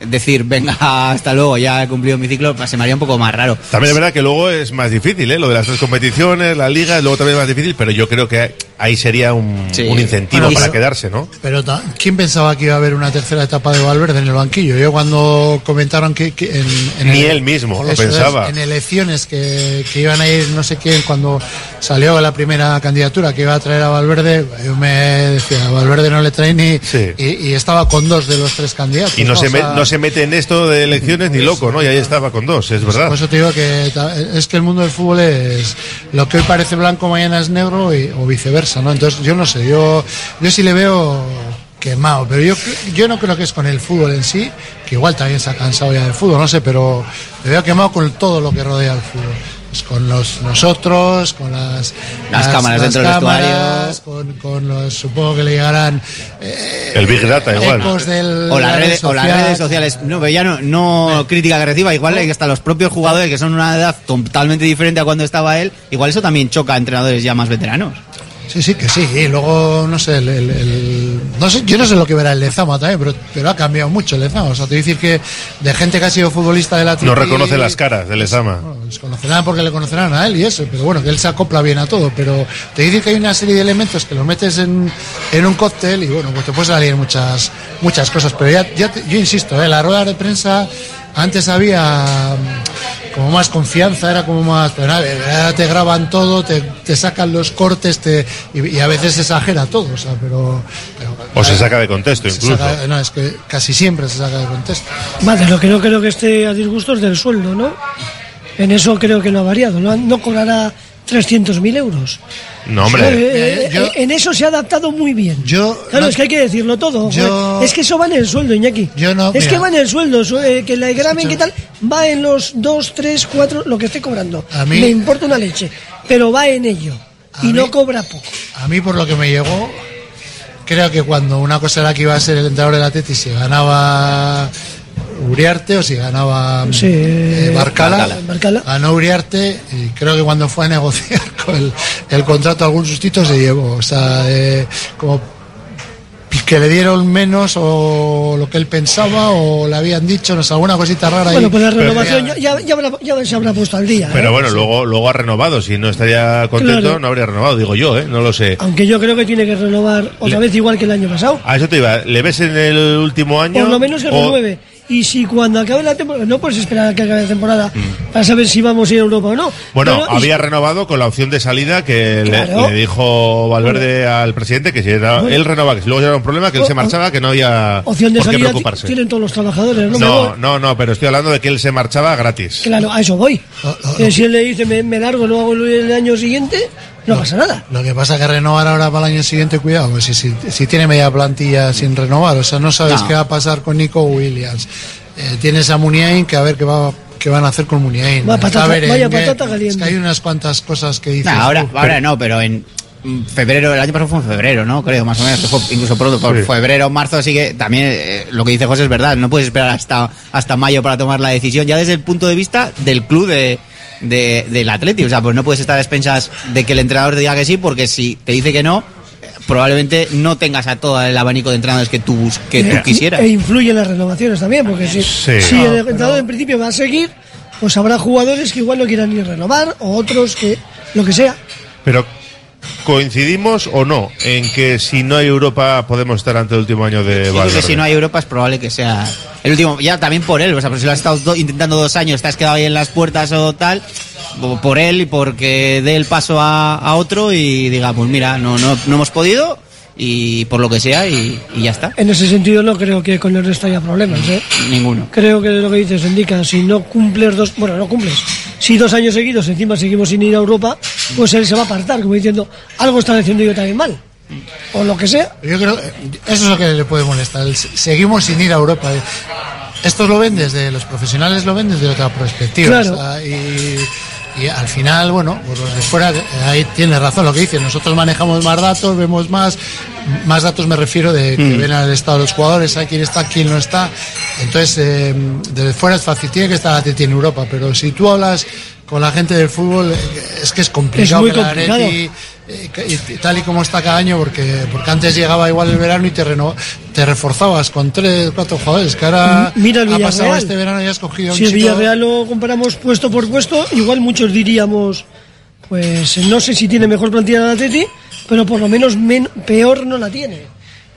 decir, venga, hasta luego, ya he cumplido mi ciclo, pues se me haría un poco más raro. También es verdad que luego es más difícil, ¿eh? Lo de las tres competiciones, la liga, luego también es más difícil, pero yo creo que ahí sería un, Sí. un incentivo Bueno, para pero- quedarse, ¿no? Pero ¿quién pensaba que iba a haber una tercera etapa de Valverde en el banquillo? Yo cuando comentaron que, que en, en Ni él mismo lo pensaba. en elecciones que, que iban a ir no sé quién cuando salió la primera candidatura que iba a traer a Valverde, yo me decía, a Valverde no le trae ni... Y, y estaba con dos de los tres candidatos. Y no, se, O me- sea, no se mete en esto de elecciones ni loco, ¿no? Y ahí estaba con dos, es verdad. Por eso te digo que es que el mundo del fútbol es lo que hoy parece blanco mañana es negro y- o viceversa, ¿no? Entonces yo no sé, yo yo sí le veo quemado, pero yo yo no creo que es con el fútbol en sí, que igual también se ha cansado ya del fútbol, no sé, pero le veo quemado con todo lo que rodea al fútbol. Pues con los nosotros, con las, Las cámaras dentro del cámaras, con, con los, supongo que le llegarán eh, El Big Data igual. del, O las, la red redes, o las social. redes sociales. No, pero ya no, no crítica que reciba. Igual que hasta los propios jugadores, que son una edad totalmente diferente a cuando estaba él, igual eso también choca a entrenadores ya más veteranos. Sí, sí, que sí. Y luego, no sé, el, el- el- no sé, yo no sé lo que verá el Lezama también, pero, pero ha cambiado mucho el Lezama. O sea, te voy a decir que de gente que ha sido futbolista de la No reconoce las caras del Lezama. Les conocerán porque le conocerán a él y eso, pero bueno, que él se acopla bien a todo. Pero te voy a decir que hay una serie de elementos que los metes en, en un cóctel y bueno, pues te puede salir muchas, muchas cosas. Pero ya, ya te- yo insisto, ¿eh? la rueda de prensa antes había como más confianza, era como más. Pero nada, ahora te graban todo, te, te sacan los cortes te, y, y a veces se exagera todo, o sea, pero. pero- O se saca de contexto incluso. saca- no, es que casi siempre se saca de contexto. Vale, lo que no creo que esté a disgusto es del sueldo, ¿no? En eso creo que no ha variado, no, no cobrará 300.000 euros. No, hombre. Eh, eh, en eso se ha adaptado muy bien. Yo, claro, no- es que hay que decirlo todo. Yo-. Es que eso va en el sueldo, Iñaki. Yo no, es mira. que va en el sueldo, su- eh, que la graben, que tal, va en los 2, 3, 4, lo que esté cobrando. A mí- Me importa una leche, pero va en ello. Y no cobra poco. A mí, por lo que me llegó, creo que cuando una cosa era que iba a ser el entrenador del Atleti, si ganaba Uriarte o si ganaba Sí, eh, Barcala, Barcala. ganó Uriarte y creo que cuando fue a negociar con el, el contrato algún sustito se llevó. O sea, eh, como que le dieron menos o lo que él pensaba o le habían dicho, no sé, alguna cosita rara. Bueno, pues la renovación ya, ya, ya habrá- ya se habrá puesto al día. Pero ¿eh? bueno, luego, luego ha renovado. Si no estaría contento, Claro. no habría renovado, digo yo, ¿eh? No lo sé. Aunque yo creo que tiene que renovar otra Le- vez igual que el año pasado. A eso te iba. ¿Le ves en el último año? Por lo menos que o- renueve. Y si cuando acabe la temporada, no puedes esperar a que acabe la temporada para saber si vamos a ir a Europa o no. Mm. Bueno, Pero- había renovado con la opción de salida que le- Claro. le, dijo Valverde al presidente que si era, Bueno. él renovaba, que si luego era un problema, que él O- se marchaba, que no había opción de por qué salida preocuparse. tienen todos los trabajadores, ¿no? No, no, no, pero estoy hablando de que él se marchaba gratis. Claro, a eso voy. Que si él le dice me, me largo, no hago el año siguiente, no pasa nada. Lo que pasa es que renovar ahora para el año siguiente, cuidado, pues si, si, si tiene media plantilla sin renovar, o sea, no sabes No. qué va a pasar con Nico Williams. Eh, tienes a Muniain, que a ver qué va qué van a hacer con Muniain. Va, patata- ver, vaya es que hay unas cuantas cosas que dices. Nah, ahora, "Uf, ahora no, pero en febrero, el año pasado fue en febrero, ¿no? Creo, más o menos, que fue incluso pronto, por Sí. febrero, marzo, así que también eh, lo que dice José es verdad, no puedes esperar hasta, hasta mayo para tomar la decisión, ya desde el punto de vista del club de, de, del Atleti. O sea, pues no puedes estar a expensas de que el entrenador te diga que sí, porque si te dice que no, probablemente no tengas a todo el abanico de entrenadores que tú, que tú Eh, quisieras. E influyen las renovaciones también, porque si, Sí. si el entrenador en principio va a seguir, pues habrá jugadores que igual no quieran ni renovar, o otros que lo que sea. Pero coincidimos o no en que si no hay Europa podemos estar ante el último año de Yo creo que si no hay Europa es probable que sea el último. Ya también por él, o sea, pero si lo has estado do- intentando dos años, te has quedado ahí en las puertas o tal, por él y porque dé el paso a, a otro y diga, pues mira, no, no, no hemos podido y por lo que sea y, y ya está. En ese sentido no creo que con el resto haya problemas, ¿eh? Ninguno. Creo que lo que dices indica, si no cumples dos, bueno, no cumples, si dos años seguidos encima seguimos sin ir a Europa, pues él se va a apartar, como diciendo, algo están haciendo yo también mal. O lo que sea. Yo creo eh, eso es lo que le puede molestar. Seguimos sin ir a Europa. Estos lo ven desde los profesionales lo ven desde otra perspectiva. Claro. o sea, y, y al final, bueno, pues los de fuera, eh, ahí tiene razón lo que dice. Nosotros manejamos más datos, vemos más, más datos me refiero de que Mm. ven al estado de los jugadores, sabe quién está, quién no está. Entonces, eh, desde fuera es fácil, tiene que estar Atleti en Europa, pero si tú hablas con la gente del fútbol, eh, es que es complicado muy que la complicado. Tal y como está cada año, porque, porque antes llegaba igual el verano y te, reno- te reforzabas con tres, cuatro jugadores, que ahora Mira el ha pasado este verano y has cogido Si un el chico- Villarreal lo comparamos puesto por puesto, igual muchos diríamos, pues no sé si tiene mejor plantilla el Atleti, pero por lo menos men- peor no la tiene.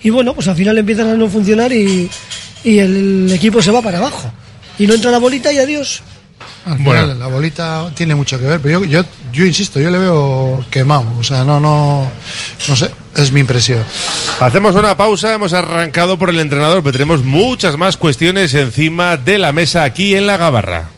Y bueno, pues al final empiezan a no funcionar y, y el equipo se va para abajo. Y no entra la bolita y adiós. Al final, Bueno. la bolita tiene mucho que ver, pero yo, yo, yo insisto, yo le veo quemado, o sea, no, no, no sé, es mi impresión. Hacemos una pausa, hemos arrancado por el entrenador, pero tenemos muchas más cuestiones encima de la mesa aquí en la Gabarra.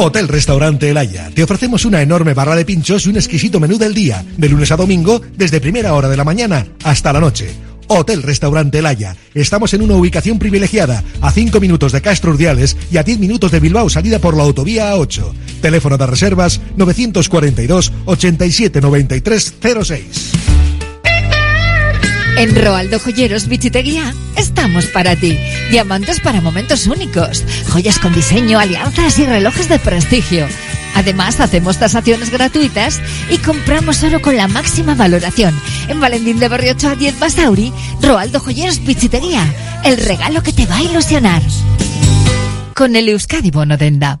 Hotel Restaurante El Haya. Te ofrecemos una enorme barra de pinchos y un exquisito menú del día, de lunes a domingo, desde primera hora de la mañana hasta la noche. Hotel Restaurante El Haya. Estamos en una ubicación privilegiada, a 5 minutos de Castro Urdiales y a 10 minutos de Bilbao, salida por la autovía A8. Teléfono de reservas 942 87 93 06. En Roaldo Joyeros Bichiteguía estamos para ti. Diamantes para momentos únicos, joyas con diseño, alianzas y relojes de prestigio. Además, hacemos tasaciones gratuitas y compramos solo con la máxima valoración. En Valentín de Barriocho a 10 Basauri, Roaldo Joyeros Bichiteguía. El regalo que te va a ilusionar. Con el Euskadi Bono Denda.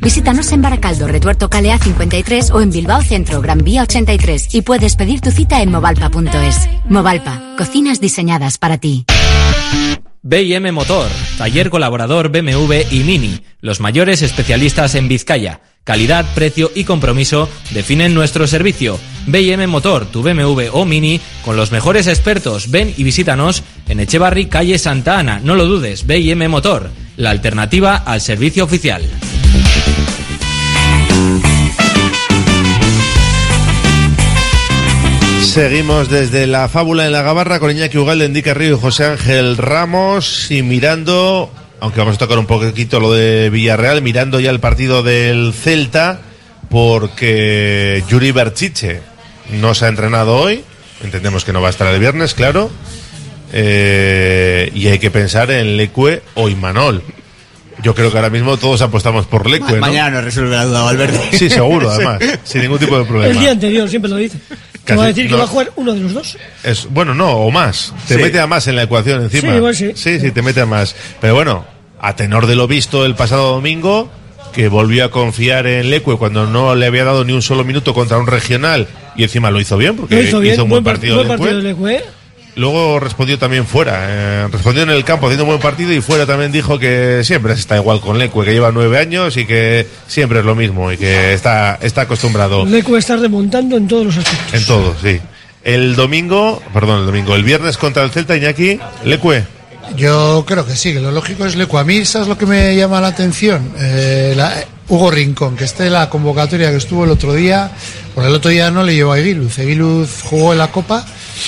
Visítanos en Baracaldo, Retuerto Calea 53 o en Bilbao Centro, Gran Vía 83 y puedes pedir tu cita en movalpa.es. Movalpa, cocinas diseñadas para ti. BM Motor, taller colaborador BMW y Mini, los mayores especialistas en Vizcaya. Calidad, precio y compromiso definen nuestro servicio. BM Motor, tu BMW o Mini, con los mejores expertos. Ven y visítanos en Echevarri, calle Santa Ana. No lo dudes, BM Motor, la alternativa al servicio oficial. Seguimos desde la fábula en la Gabarra con Iñaki Ugalde, Endica Río y José Ángel Ramos y mirando, aunque vamos a tocar un poquito lo de Villarreal, mirando ya el partido del Celta porque Yuri Berchiche no se ha entrenado hoy, entendemos que no va a estar el viernes, claro, eh, y hay que pensar en Lecue o Imanol. Yo creo que ahora mismo todos apostamos por Lecue, ¿no? Mañana nos resuelve la duda, Valverde. Sí, seguro, además, sin ningún tipo de problema. El día anterior siempre lo dice. Te Casi- va a decir que no. va a jugar uno de los dos. Es, bueno, no, o más. Te Sí. mete a más en la ecuación encima. Sí, igual sí. sí, sí, te mete a más. Pero bueno, a tenor de lo visto el pasado domingo, que volvió a confiar en Lecue cuando no le había dado ni un solo minuto contra un regional y encima lo hizo bien, porque Lo hizo bien, un buen partido, buen partido de Lecue. Luego respondió también fuera. eh, respondió en el campo haciendo un buen partido y fuera también dijo que siempre está igual con Lecue, que lleva nueve años y que siempre es lo mismo y que está, está acostumbrado. Lecue está remontando en todos los aspectos. En todo, sí. El domingo, perdón, el domingo, el viernes contra el Celta, Iñaki, Lecue. Yo creo que sí, que lo lógico es Leco. A mí, ¿sabes lo que me llama la atención? Eh, la- Hugo Rincón, que esté en la convocatoria que estuvo el otro día. Por el otro día no le llevó a Eguiluz. Eguiluz jugó en la Copa.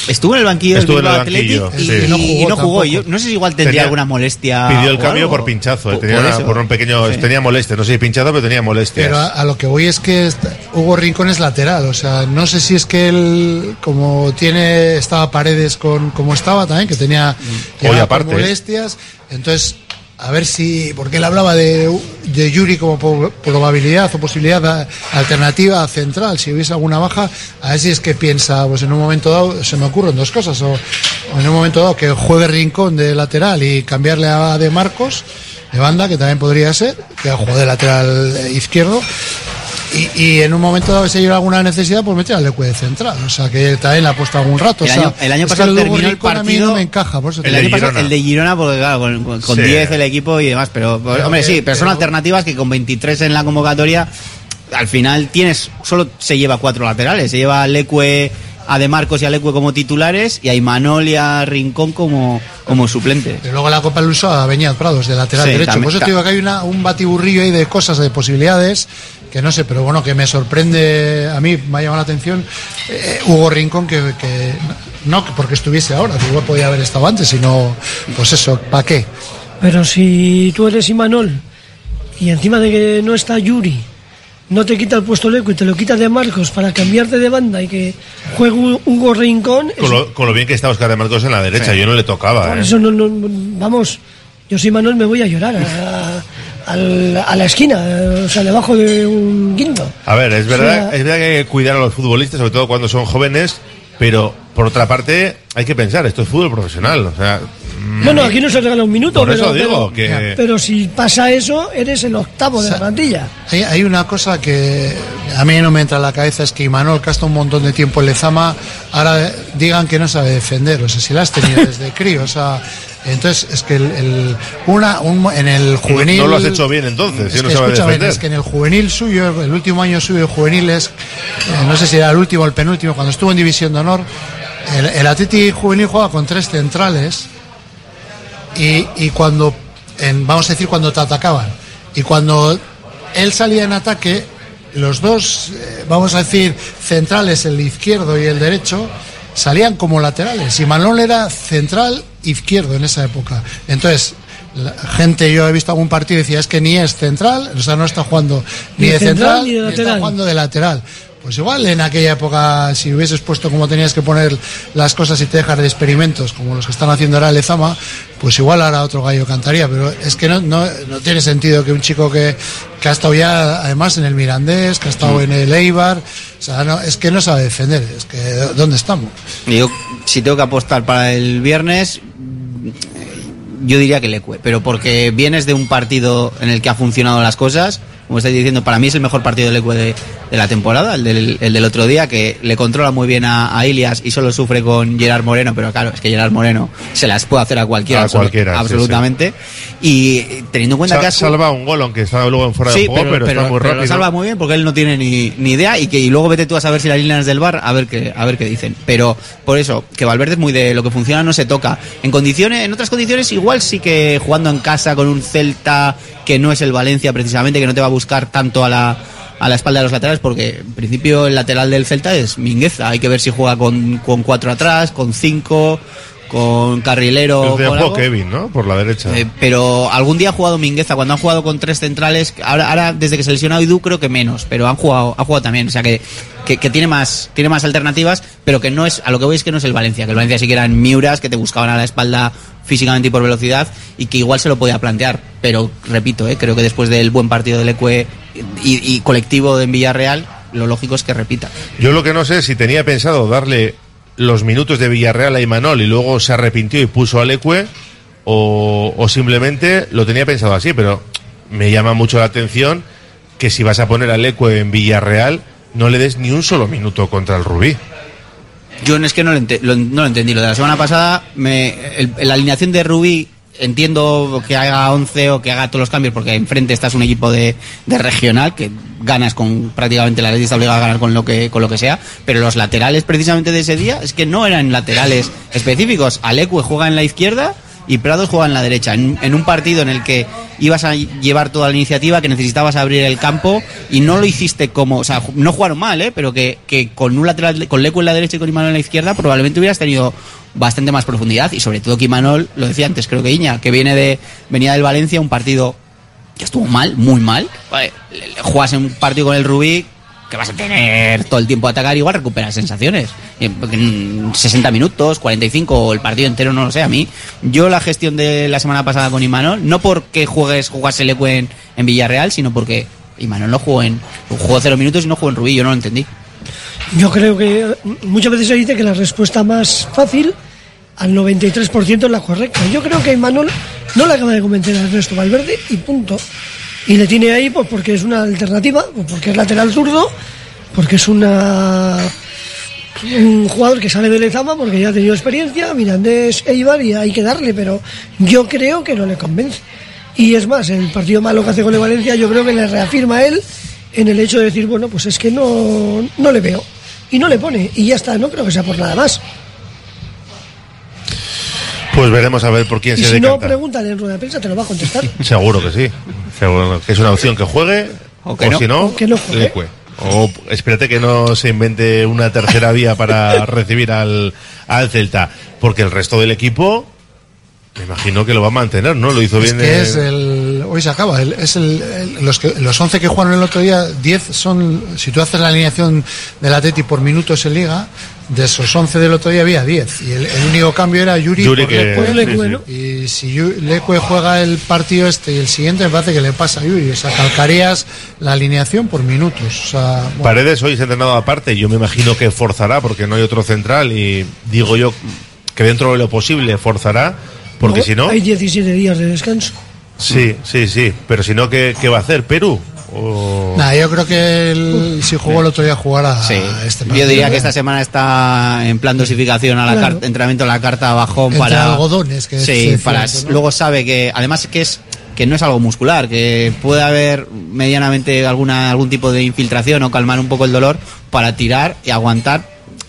Estuvo en el banquillo Estuvo del en el banquillo, Athletic sí. y, Y no y jugó no jugó. tampoco. Yo no sé si igual tendría Tenía- alguna molestia. Pidió el cambio algo. por pinchazo, eh, Por- tenía, por por, eso. un pequeño, Sí. tenía molestias, no sé si pinchazo, pero tenía molestias. Pero a, a lo que voy es que esta- Hugo Rincón es lateral. O sea, no sé si es que él, como tiene, estaba Paredes con como estaba también, que tenía Hoy aparte, ¿eh? molestias. Entonces, a ver si, porque él hablaba de, de Yuri como probabilidad o posibilidad alternativa central, si hubiese alguna baja, a ver si es que piensa, pues en un momento dado, se me ocurren dos cosas, o, en un momento dado que juegue Rincón de lateral y cambiarle a De Marcos, de banda, que también podría ser, que juegue de lateral izquierdo, y, y en un momento dado, si hay alguna necesidad, pues meter al Lecue de central. O sea, que también la ha puesto algún rato. El o sea, año, el año pasado terminó el partido. no me encaja, por eso te el pasado, de Girona, porque claro, con, con- Sí. 10 el equipo y demás, pero, Pero hombre, sí, pero son pero- alternativas que con 23 en la convocatoria, al final tienes, solo se lleva cuatro laterales, se lleva a Lecue, a De Marcos y a Lecue como titulares y a Imanol y a Rincón como, como suplente. Y luego la Copa el uso a Beñat Prados, de lateral Sí, derecho. también- Por eso te digo que hay una, un batiburrillo ahí de cosas, de posibilidades, que no sé, pero bueno, que me sorprende, a mí me ha llamado la atención eh, Hugo Rincón, que, que no que porque estuviese ahora, que igual podía haber estado antes, sino, pues eso, ¿para qué? Pero si tú eres Imanol y encima de que no está Yuri, no te quita el puesto Leco y te lo quita de Marcos para cambiarte de banda y que juegue un- Hugo Rincón, Con lo, con lo bien que está Oscar de Marcos en la derecha, Sí. yo no le tocaba. por ¿eh? eso no, no- vamos, yo soy Manuel me voy a llorar a, a la, a la esquina, o sea, debajo de un guindo. A ver, es O verdad, sea- es verdad que hay que cuidar a los futbolistas, sobre todo cuando son jóvenes, pero por otra parte hay que pensar, esto es fútbol profesional, o sea, No, no, aquí no se regala un minuto, Por pero, eso digo pero- que- pero si pasa eso, eres el octavo de la plantilla. Hay, hay una cosa que a mí no me entra en la cabeza, es que Imanol, estado un montón de tiempo en Lezama, ahora digan que no sabe defender, o sea, si la has tenido desde crío, o sea, entonces es que el, el- una, un- en el juvenil... No lo has hecho bien entonces, Es si no que, sabe escúchame, es que en el juvenil suyo, el último año suyo de juveniles, eh, no sé si era el último o el penúltimo, cuando estuvo en División de Honor, el, el Atleti juvenil juega con tres centrales y, y cuando, en, vamos a decir, cuando te atacaban y cuando él salía en ataque, los dos, eh, vamos a decir, centrales, el izquierdo y el derecho, salían como laterales. Y Manol era central izquierdo en esa época. Entonces, la gente, yo he visto algún partido y decía, es que ni es central, o sea, no está jugando ni, de central, ni de está lateral. jugando de lateral. Pues igual en aquella época, si hubieses puesto como tenías que poner las cosas y te dejas de experimentos, como los que están haciendo ahora Lezama, pues igual ahora otro gallo cantaría. Pero es que no, no, no tiene sentido que un chico que, que ha estado ya, además, en el Mirandés, que ha estado Mm. en el Eibar, o sea, no, es que no sabe defender. Es que, ¿dónde estamos? Yo, si tengo que apostar para el viernes, yo diría que Lecue, pero porque vienes de un partido en el que ha funcionado las cosas, como estáis diciendo, para mí es el mejor partido de Lecue de, de la temporada, el del, el del otro día, que le controla muy bien a, a Ilias y solo sufre con Gerard Moreno, pero claro, es que Gerard Moreno se las puede hacer a cualquiera, A cualquiera, sí, absolutamente. Y teniendo en cuenta Sa- que has salva un gol, aunque estaba luego en fuera Sí, de juego, pero, está muy pero rápido. lo salva muy bien porque él no tiene ni, ni idea y que y luego vete tú a saber si las líneas del bar a ver qué a ver qué dicen. Pero por eso que Valverde es muy de lo que funciona no se toca. En condiciones en otras condiciones igual sí que jugando en casa con un Celta que no es el Valencia precisamente que no te va a buscar tanto a la a la espalda de los laterales, porque en principio el lateral del Celta es Mingueza. Hay que ver si juega con, con cuatro atrás, con cinco, con carrilero. De con. Kevin, ¿no? Por la derecha. Eh, pero algún día ha jugado Mingueza, cuando han jugado con tres centrales, ahora, ahora desde que se lesionó Idu creo que menos, pero han jugado, ha jugado también, o sea que, que, que tiene más, tiene más alternativas, pero que no es, a lo que voy es que no es el Valencia, que el Valencia sí que eran miuras, que te buscaban a la espalda físicamente y por velocidad, y que igual se lo podía plantear, pero repito, eh, creo que después del buen partido del Ecue y, y colectivo en Villarreal, lo lógico es que repita. Yo lo que no sé es si tenía pensado darle los minutos de Villarreal a Imanol y luego se arrepintió y puso al Ecue o, simplemente lo tenía pensado así, pero me llama mucho la atención que si vas a poner al Ecue en Villarreal no le des ni un solo minuto contra el Rubí. Yo es que no lo- no lo entendí. Lo de la semana pasada, me, el- la alineación de Rubí, entiendo que haga 11 o que haga todos los cambios, porque enfrente estás un equipo de, de regional, que ganas con prácticamente la ley está obligada a ganar con lo que con lo que sea, pero los laterales precisamente de ese día es que no eran laterales específicos. Alecue juega en la izquierda y Prados juega en la derecha. En, un partido en el que ibas a llevar toda la iniciativa, que necesitabas abrir el campo y no lo hiciste como. O sea, no jugaron mal, ¿eh? pero que, que con un lateral, con Lecu en la derecha y con Imanol en la izquierda, probablemente hubieras tenido bastante más profundidad y sobre todo que Imanol, lo decía antes, creo que Iña, que viene de venía del Valencia, un partido que estuvo mal, muy mal. Vale, Juegas en un partido con el Rubí que vas a tener todo el tiempo a atacar, igual recuperas sensaciones. En- en 60 minutos, 45 o el partido entero, no lo sé. A mí, yo la gestión de la semana pasada con Imanol, no porque juegues, jugase el en, en Villarreal, sino porque Imanol no jugó en, jugó cero minutos y no jugó en Rubí, yo no lo entendí. Yo creo que eh, muchas veces se dice que la respuesta más fácil al 93% es la correcta. Yo creo que Imanol no le acaba de convencer al resto Valverde y punto. Y le tiene ahí pues porque es una alternativa, pues, porque es lateral zurdo, porque es una un jugador que sale de Lezama porque ya ha tenido experiencia, Mirandés Eibar y hay que darle, pero yo creo que no le convence. Y es más, el partido malo que hace con el Valencia yo creo que le reafirma a él en el hecho de decir, bueno, pues es que no, no le veo. Y no le pone, y ya está, no creo que sea por nada más. Pues veremos a ver por quién Y se si no, decanta. pregúntale en rueda de prensa, te lo va a contestar. Seguro que sí. Seguro que es una opción que juegue o, que no. si no, O que no juegue. O espérate que no se invente una tercera vía para recibir al, al Celta. Porque el resto del equipo, me imagino que lo va a mantener, ¿no? Lo hizo Es bien. que es el, hoy se acaba, el- es el, el- los, que, los 11 que jugaron el otro día, 10 son, si tú haces la alineación del Atleti por minutos en liga, de esos 11 del otro día había 10. Y el, el único cambio era Yuri, Yuri por que- Leque. Por Leque, sí, ¿no? Y si Leque juega el partido este y el siguiente, me parece que le pasa a Yuri. O sea, calcarías la alineación por minutos. O sea, bueno, Paredes hoy se ha entrenado aparte. Yo me imagino que forzará porque no hay otro central. Y digo yo que dentro de lo posible forzará. Porque No, si no. Hay 17 días de descanso. Sí, sí, sí. Pero si no, ¿qué, qué va a hacer? ¿Perú? O... nada, yo creo que el- si jugó el otro día jugará Sí. este Yo diría que esta semana está en plan dosificación a la Claro. carta, entrenamiento a la carta bajón Entre para algodones, que sí, para luego sabe que además que es que no es algo muscular, que puede haber medianamente alguna algún tipo de infiltración o calmar un poco el dolor para tirar y aguantar.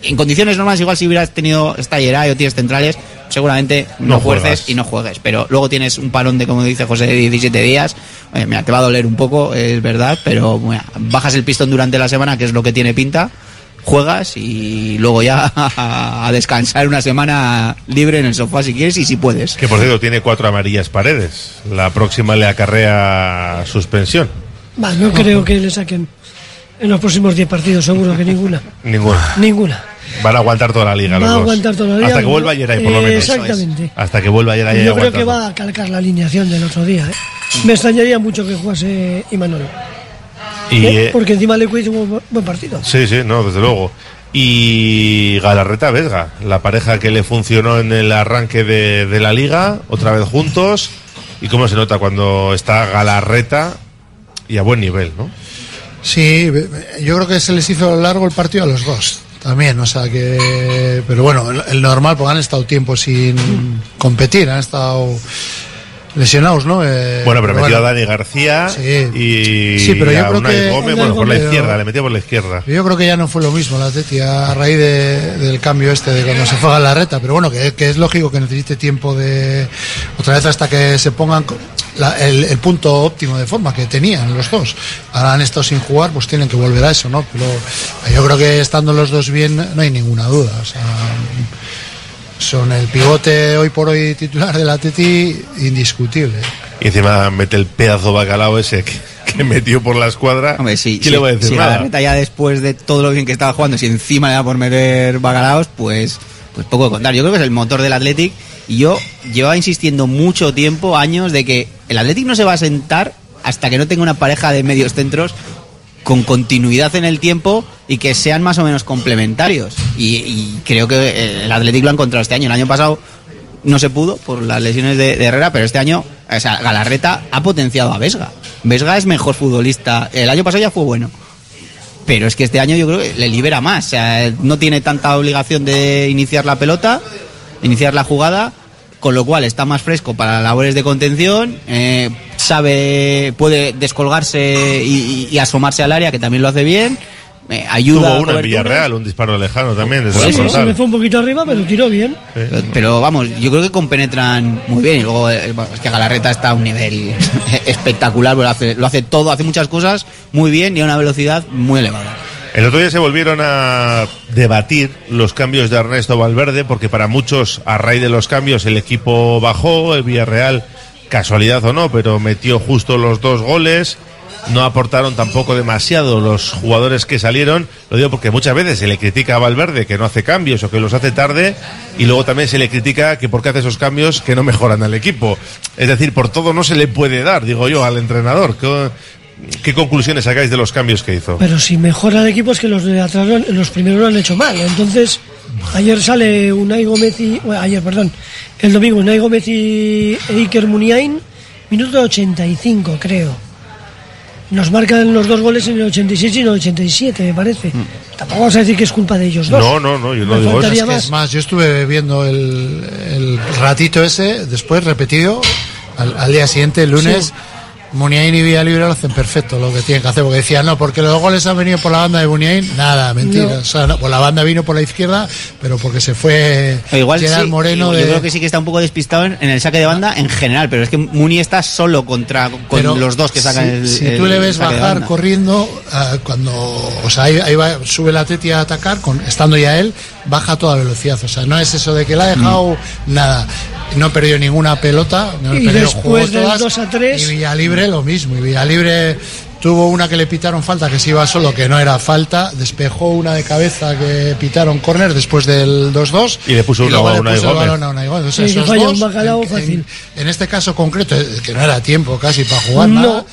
En condiciones normales igual si hubieras tenido esta o tienes centrales, seguramente no, No fuerces juegas. y no juegues, pero luego tienes un parón de como dice José de 17 días, Oye, mira, te va a doler un poco, es verdad, pero mira, bajas el pistón durante la semana, que es lo que tiene pinta juegas y luego ya a descansar una semana libre en el sofá si quieres y si puedes. Que por cierto tiene cuatro amarillas paredes. La próxima le acarrea suspensión. Va, no creo que le saquen en los próximos 10 partidos, seguro que ninguna. Ninguna. Ninguna. Van a aguantar toda la liga Va los a aguantar toda la liga. Hasta que vuelva Yeray, por lo menos. Exactamente. Hasta que vuelva Yeray. Yo creo que va a calcar la alineación del otro día. ¿eh? Me extrañaría mucho que jugase Imanol. Y, ¿eh? eh, Porque encima le hizo un buen- partido. Sí, sí, no, desde luego. Y Galarreta Vesga, la pareja que le funcionó en el arranque de, de la liga, otra vez juntos. Y cómo se nota cuando está Galarreta y a buen nivel, ¿no? Sí, yo creo que se les hizo largo el partido a los dos también, o sea que, pero bueno, el, normal porque han estado tiempo sin competir, han estado lesionados, ¿no? Eh, Bueno, pero metió bueno, a Dani García y Sí, pero yo a creo que- Gómez, bueno, por la izquierda, le metió por la izquierda. Yo creo que ya no fue lo mismo la Atleti a raíz de- del cambio este de cuando se fue a la reta, pero bueno, que, que es lógico que necesite tiempo de otra vez hasta que se pongan. la- el, el punto óptimo de forma que tenían los dos. Ahora han estado sin jugar, pues tienen que volver a eso, ¿no? Pero yo creo que estando los dos bien no hay ninguna duda. O sea, son el pivote hoy por hoy titular del Atleti indiscutible. Y encima mete el pedazo bacalao ese que, que metió por la escuadra. Hombre, sí, ¿Quién le va a decir si nada? Galarreta ya después de todo lo bien que estaba jugando, si encima le da por meter bacalaos, pues, pues poco que contar. Yo creo que es el motor del Athletic y yo llevaba insistiendo mucho tiempo, años, de que el Athletic no se va a sentar hasta que no tenga una pareja de medios centros con continuidad en el tiempo y que sean más o menos complementarios. Y, y creo que el Athletic lo ha encontrado este año. El año pasado no se pudo por las lesiones de, de Herrera, pero este año o sea, Galarreta ha potenciado a Vesga. Vesga es mejor futbolista. El año pasado ya fue bueno. Pero es que este año yo creo que le libera más. O sea, no tiene tanta obligación de iniciar la pelota, iniciar la jugada, con lo cual está más fresco para labores de contención, eh, sabe, puede descolgarse y, y- asomarse al área, que también lo hace bien, eh, ayuda. Tuvo a uno en. Villarreal, un disparo lejano también desde Sí, la sí, se me fue un poquito arriba, pero tiró bien. Pero, pero vamos, yo creo que compenetran muy bien. Y luego eh, es que Galarreta está a un nivel espectacular, porque lo hace, lo hace todo, hace muchas cosas muy bien y a una velocidad muy elevada. El otro día se volvieron a debatir los cambios de Ernesto Valverde, porque para muchos, a raíz de los cambios, el equipo bajó, el Villarreal, casualidad o no, pero metió justo los dos goles. No aportaron tampoco demasiado los jugadores que salieron. Lo digo porque muchas veces se le critica a Valverde que no hace cambios o que los hace tarde, y luego también se le critica que porque hace esos cambios que no mejoran al equipo. Es decir, por todo no se le puede dar, digo yo, al entrenador. ¿Qué, conclusiones sacáis de los cambios que hizo? Pero si mejora el equipo es que los de atrás, los primeros lo han hecho mal. Entonces, ayer sale Unai Gómez y... bueno, ayer, perdón. El domingo Unai Gómez y Iker Muniain, minuto 85, creo. Nos marcan los dos goles en el 86 y en el 87, me parece. Tampoco vamos a decir que es culpa de ellos dos. No, no, no, yo no Me digo eso. faltaría Es que es más, yo estuve viendo el, el ratito ese, después repetido, al, al día siguiente, el lunes. Muniain y Villalibre lo hacen perfecto lo que tienen que hacer, porque decían, no, porque los goles han venido por la banda de Muniain, nada, mentira. No. O sea, no, pues la banda vino por la izquierda, pero porque se fue O Igual Gerard sí, Moreno yo de... creo que sí que está un poco despistado en, en el saque de banda en general, pero es que Muni está solo contra con Pero los dos que sacan si, el si el tú le ves bajar corriendo, ah, cuando, o sea, ahí, ahí va, sube la Atleti a atacar, con, estando ya él, baja a toda velocidad. O sea, no es eso de que la ha dejado nada. No perdió ninguna pelota, no Y perdió, después del todas, 2 a 3. Y Villalibre lo mismo. Y Villalibre tuvo una que le pitaron falta, que se iba solo, que no era falta. Despejó una de cabeza que pitaron córner después del 2-2. Y le puso uno luego a le puso el balón a Unai Gómez. O sea, Sí, que esos falla dos, un bacalao en- fácil. en, en este caso concreto, eh, que no era tiempo casi para jugar No, nada.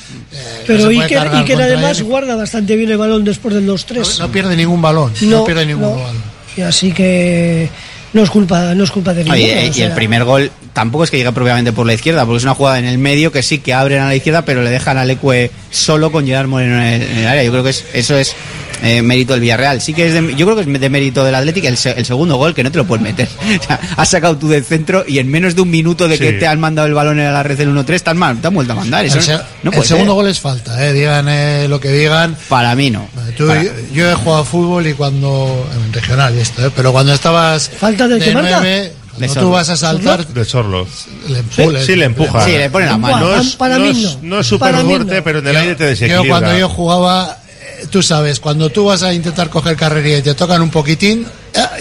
Pero se puede Iker, Iker además él. guarda bastante bien el balón después del 2-3. No, no pierde ningún balón. No, pierde ningún no. balón. Y así que no es culpa, no es culpa de ninguno. Oye, o y el primer gol tampoco es que llegue propiamente por la izquierda, porque es una jugada en el medio que sí que abren a la izquierda, pero le dejan al Ecue solo con Gerard Moreno en el, en el área. Yo creo que es, eso es eh, mérito del Villarreal. Sí que es de- yo creo que es de mérito del Atlético el, el segundo gol, que no te lo puedes meter. O sea, has sacado tú del centro y en menos de un minuto de que te han mandado el balón en la red del 1-3, te han, mal- te han vuelto a mandar. Eso el se- no el segundo gol es falta, eh, digan eh, lo que digan. Para mí no. Tú- Para- yo, yo he jugado a fútbol y cuando. en regional y esto, eh, pero cuando estabas. ¿Falta del que marca? nueve, De cuando Sorlo. tú vas a saltar. De Sorlo. Le Sí, le empuja. Sí, le pone la mano. No es, Para no es- no. no es mí fuerte, no. pero en el aire te Yo desequilibra. cuando yo jugaba, tú sabes, cuando tú vas a intentar coger carrería y te tocan un poquitín,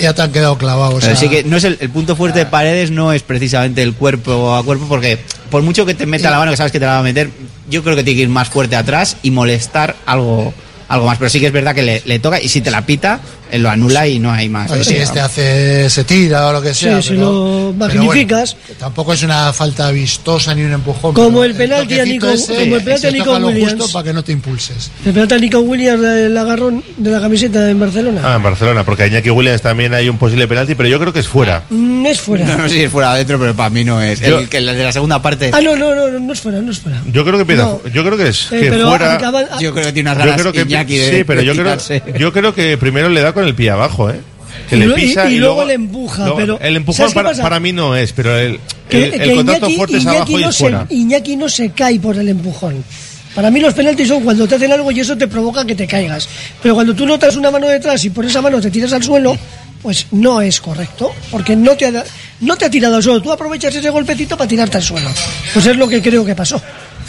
ya, te han quedado clavados. o Pero sea, sí que no es el, el punto fuerte de Paredes no es precisamente el cuerpo a cuerpo porque por mucho que te meta la mano que sabes que te la va a meter yo creo que tiene que ir más fuerte atrás y molestar algo algo más pero sí que es verdad que le, le toca y si te la pita él lo anula y no hay más a si este hace, se tira o lo que Sí, sea. si lo magnificas. bueno, tampoco es una falta vistosa ni un empujón. Como el penalti a Nico- ese, como el penalti a Nico Williams. justo para que no te impulses. El pelota de Nico Williams del agarrón de la camiseta en Barcelona. Ah, en Barcelona, porque a Iñaki Williams también hay un posible penalti, pero yo creo que es fuera. Mm, es fuera. no, no sé si es fuera adentro pero para mí no es Yo- el, que el de la segunda parte Ah, no, no, no, no, no es fuera, no es fuera. Yo creo que empieza, No. yo creo que es Eh, que pero fuera. acaba- yo creo que tiene unas Yo ganas creo que Iñaki de sí, pero de yo creo, yo creo que primero le da con el pie abajo, ¿eh. Que Y le pisa y- y, y luego le empuja, pero el empujón ¿sabes qué para, para mí no es, pero el, que, el, el que contacto Iñaki- fuerte es Iñaki abajo y no se, fuera. Iñaki no se cae por el empujón. Para mí los penaltis son cuando te hacen algo y eso te provoca que te caigas. Pero cuando tú notas una mano detrás y por esa mano te tiras al suelo, pues no es correcto. Porque no te ha, no te ha tirado al suelo, tú aprovechas ese golpecito para tirarte al suelo. Pues es lo que creo que pasó.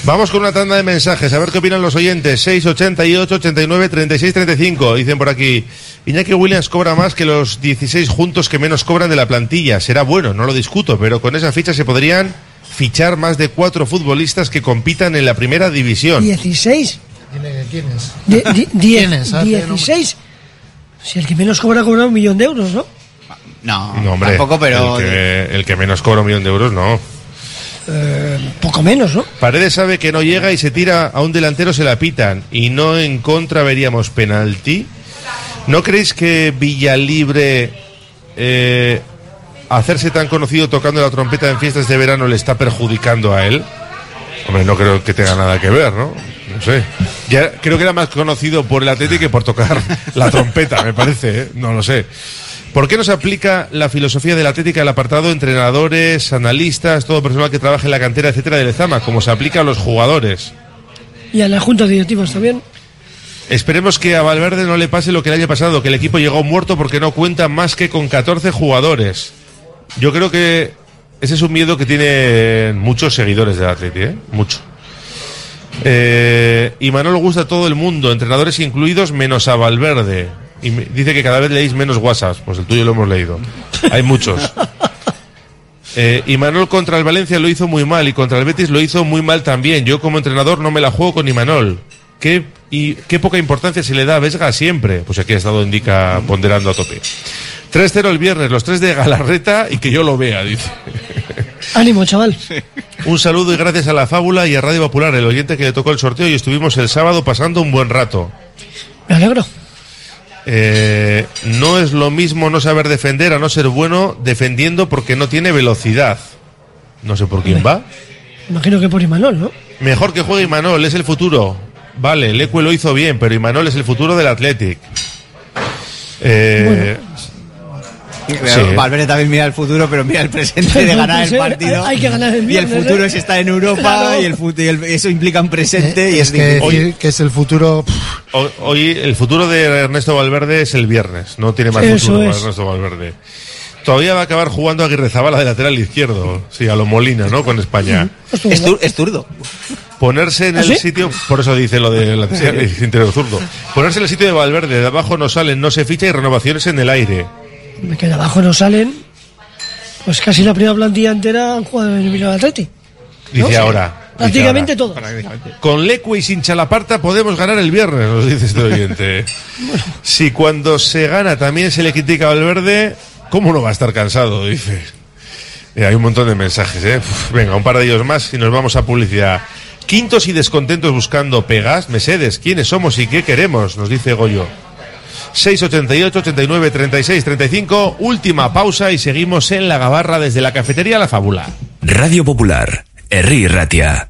Vamos con una tanda de mensajes, a ver qué opinan los oyentes. 688 89 36 35. Dicen por aquí, Iñaki Williams cobra más que los 16 juntos que menos cobran de la plantilla. Será bueno, no lo discuto, pero con esa ficha se podrían fichar más de cuatro futbolistas que compitan en la primera división. 16. ¿Quién es? Die- di- die- ¿Quién es? Ah, tiene nombre. 16. Si el que menos cobra cobra un millón de euros, ¿no? No, No, hombre, tampoco, pero... el que, el que menos cobra un millón de euros, no. Eh, poco menos, ¿no? Paredes sabe que no llega y se tira a un delantero, se la pitan. Y no en contra veríamos penalti. ¿No creéis que Villalibre, eh, hacerse tan conocido tocando la trompeta en fiestas de verano, le está perjudicando a él? Hombre, no creo que tenga nada que ver, ¿no? No sé. Ya creo que era más conocido por el Atlético que por tocar la trompeta, me parece, ¿eh? No lo sé. ¿Por qué no se aplica la filosofía del Atlético al apartado entrenadores, analistas, todo personal que trabaja en la cantera, etcétera, de Lezama, como se aplica a los jugadores? Y a la junta de directivos también. Esperemos que a Valverde no le pase lo que el año pasado, que el equipo llegó muerto porque no cuenta más que con 14 jugadores. Yo creo que ese es un miedo que tienen muchos seguidores del Atleti, ¿eh? Mucho. Eh, y Manolo gusta a todo el mundo, entrenadores incluidos, menos a Valverde. Y me- dice que cada vez leéis menos WhatsApp. Pues el tuyo lo hemos leído. Hay muchos. Eh, y Manol contra el Valencia lo hizo muy mal y contra el Betis lo hizo muy mal también. Yo como entrenador no me la juego con Imanol. ¿Qué, y qué poca importancia se le da a Vesga siempre. Pues aquí ha estado Indica ponderando a tope. 3-0 el viernes, los tres de Galarreta y que yo lo vea, dice. Ánimo, chaval. Un saludo y gracias a la Fábula y a Radio Popular, el oyente que le tocó el sorteo y estuvimos el sábado pasando un buen rato. Me alegro. Eh, no es lo mismo no saber defender a no ser bueno defendiendo porque no tiene velocidad. No sé por quién va. Imagino que por Imanol, ¿no? Mejor que juegue Imanol, es el futuro. Vale, Leque lo hizo bien, pero Imanol es el futuro del Athletic. Eh, sí. Valverde también mira el futuro, pero mira el presente de ganar el eh, partido. hay que ganar el y el viernes, futuro ¿eh? es estar en Europa Claro. y, el y el- eso implica un presente y es, es que decir que es el futuro. Hoy, hoy el futuro de Ernesto Valverde es el viernes, no tiene más Eso futuro es. Ernesto Valverde. Todavía va a acabar jugando Aguirre Zabala de lateral izquierdo, sí, a lo Molina, ¿no? Con España. Es, zurdo. Ponerse en ¿Ah, el sí? sitio, por eso dice lo de la interior zurdo. Ponerse en el sitio de Valverde, de abajo no salen, no se ficha y renovaciones en el aire. Me que de abajo no salen. Pues casi la primera plantilla entera han jugado en el Bilbao Atleti. Dice ¿No? ahora. dice Prácticamente ahora. todo. Con Leque y sin Chalaparta podemos ganar el viernes, nos dice este oyente. Si cuando se gana también se le critica a Valverde, ¿cómo no va a estar cansado? Dice. Eh, hay un montón de mensajes, ¿eh? Uf, venga, un par de ellos más y nos vamos a publicidad. Quintos y descontentos buscando Pegas, Mesedes, ¿quiénes somos y qué queremos? Nos dice Goyo. 688 89 36 35 última pausa y seguimos en la gabarra desde la cafetería La Fábula. Radio Popular, Herri Ratia.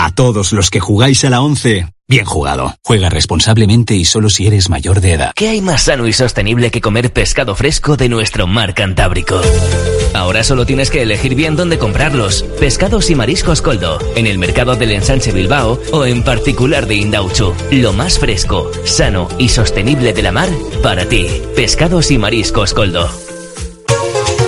A todos los que jugáis a la 11, bien jugado. Juega responsablemente y solo si eres mayor de edad. ¿Qué hay más sano y sostenible que comer pescado fresco de nuestro mar Cantábrico? Ahora solo tienes que elegir bien dónde comprarlos. Pescados y mariscos Coldo, en el mercado del Ensanche Bilbao o en particular de Indauchu. Lo más fresco, sano y sostenible de la mar para ti. Pescados y mariscos Coldo.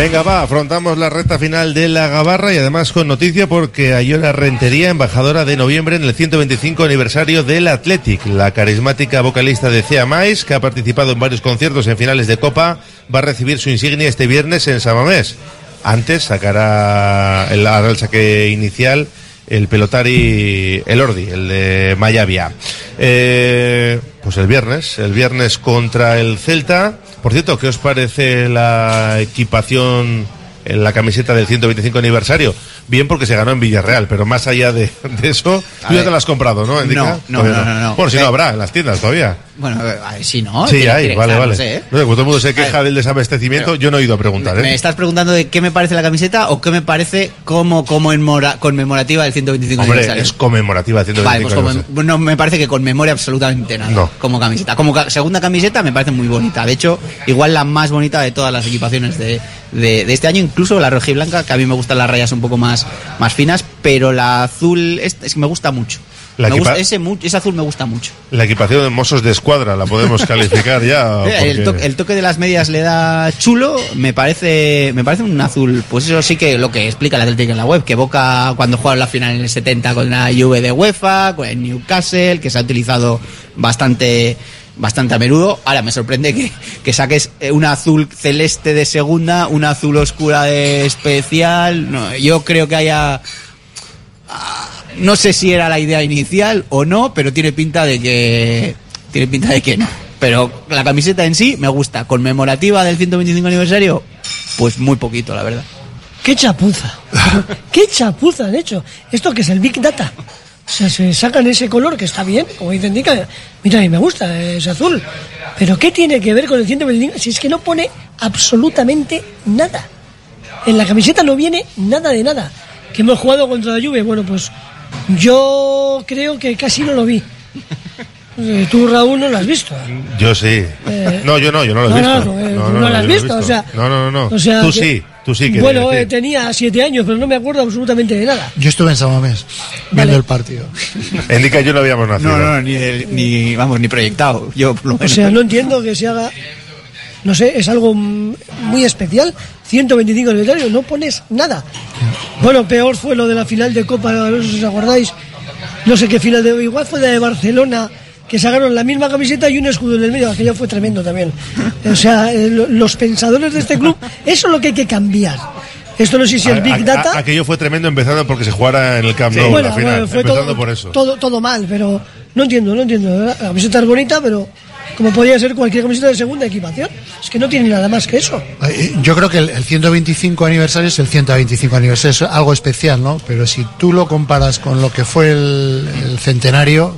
Venga, va, afrontamos la recta final de la Gabarra y además con noticia porque Ayora Rentería, embajadora de noviembre en el 125 aniversario del Athletic. La carismática vocalista de Cea Mais, que ha participado en varios conciertos en finales de Copa, va a recibir su insignia este viernes en Samamés. Antes sacará el, saque inicial el pelotari Elordi, el de Mayavia. Eh, pues el viernes, el viernes contra el Celta. Por cierto, ¿qué os parece la equipación en la camiseta del 125 aniversario? Bien porque se ganó en Villarreal, pero más allá de, de eso, A tú ya te la has comprado, ¿no? No, no, no, no, no. Bueno, si no Eh, habrá en las tiendas todavía. Bueno, a ver, si no. sí, hay, que vale, vale. no sé, ¿eh? No todo el mundo se queja del desabastecimiento, yo no he ido a preguntar, ¿eh? ¿Me estás preguntando de qué me parece la camiseta o qué me parece como, como conmemorativa del 125 Hombre, aniversario? es conmemorativa del 125 Vale, pues como- no me parece que conmemore absolutamente nada. No. Como camiseta. Como ca- segunda camiseta me parece muy bonita. De hecho, igual la más bonita de todas las equipaciones de, de- de este año, incluso la roja y blanca, que a mí me gustan las rayas un poco más, más finas, pero la azul es, es que me gusta mucho. La Me equipa- gusta- ese, ese azul me gusta mucho. La equipación de mozos de escuadra la podemos calificar ya. Eh, El, toque de las medias le da chulo, me parece me parece un azul. Pues eso sí que lo que explica el Atlético en la web, que Boca cuando jugaron la final en el 70 con la Juve de UEFA, con el Newcastle, que se ha utilizado bastante bastante a menudo. Ahora me sorprende que, que saques eh, una azul celeste de segunda, una azul oscura de especial. No, yo creo que haya no sé si era la idea inicial o no, pero tiene pinta de que tiene pinta de que no. Pero la camiseta en sí me gusta. Conmemorativa del 125 aniversario, pues muy poquito, la verdad. ¡Qué chapuza! ¡Qué chapuza han hecho! Esto que es el Big Data. O sea, se sacan ese color que está bien, como dice indica. Mira, a mí me gusta, es azul. Pero ¿qué tiene que ver con el 125? Si es que no pone absolutamente nada. En la camiseta no viene nada de nada. Que hemos jugado contra la Juve, bueno, pues yo creo que casi no lo vi. Eh, Tú, Raúl, no lo has visto. Yo sí. Eh, no, yo no, yo no lo he no, visto. no, eh, tú no lo has visto, o sea, No, no, no. no. o sea, tú que- sí, tú sí. Que bueno, eh, tenía siete años, pero no me acuerdo absolutamente de nada. Yo estuve en Samamés viendo el partido. Indica yo no habíamos nacido. No, no, ni, ni vamos, ni proyectado. Yo, por lo O menos. sea, no entiendo que se haga. No sé, es algo muy especial. 125 aniversario, no pones nada. Bueno, peor fue lo de la final de Copa, no sé si os acordáis. No sé qué final de. Igual fue la de Barcelona, que sacaron la misma camiseta y un escudo en el medio. Aquello fue tremendo también. O sea, eh, lo- los pensadores de este club, eso es lo que hay que cambiar. Esto no sé si A- el Big Data. a- aquello fue tremendo empezando porque se jugara en el Camp Nou bueno, la final. bueno, fue empezando todo, por eso. Todo, todo mal, pero no entiendo, no entiendo. La camiseta es bonita, pero como podría ser cualquier camiseta de segunda equipación. Es que no tiene nada más que eso. Eh, Yo creo que el, el 125 aniversario es el 125 aniversario, es algo especial, ¿no? Pero si tú lo comparas con lo que fue el, el centenario,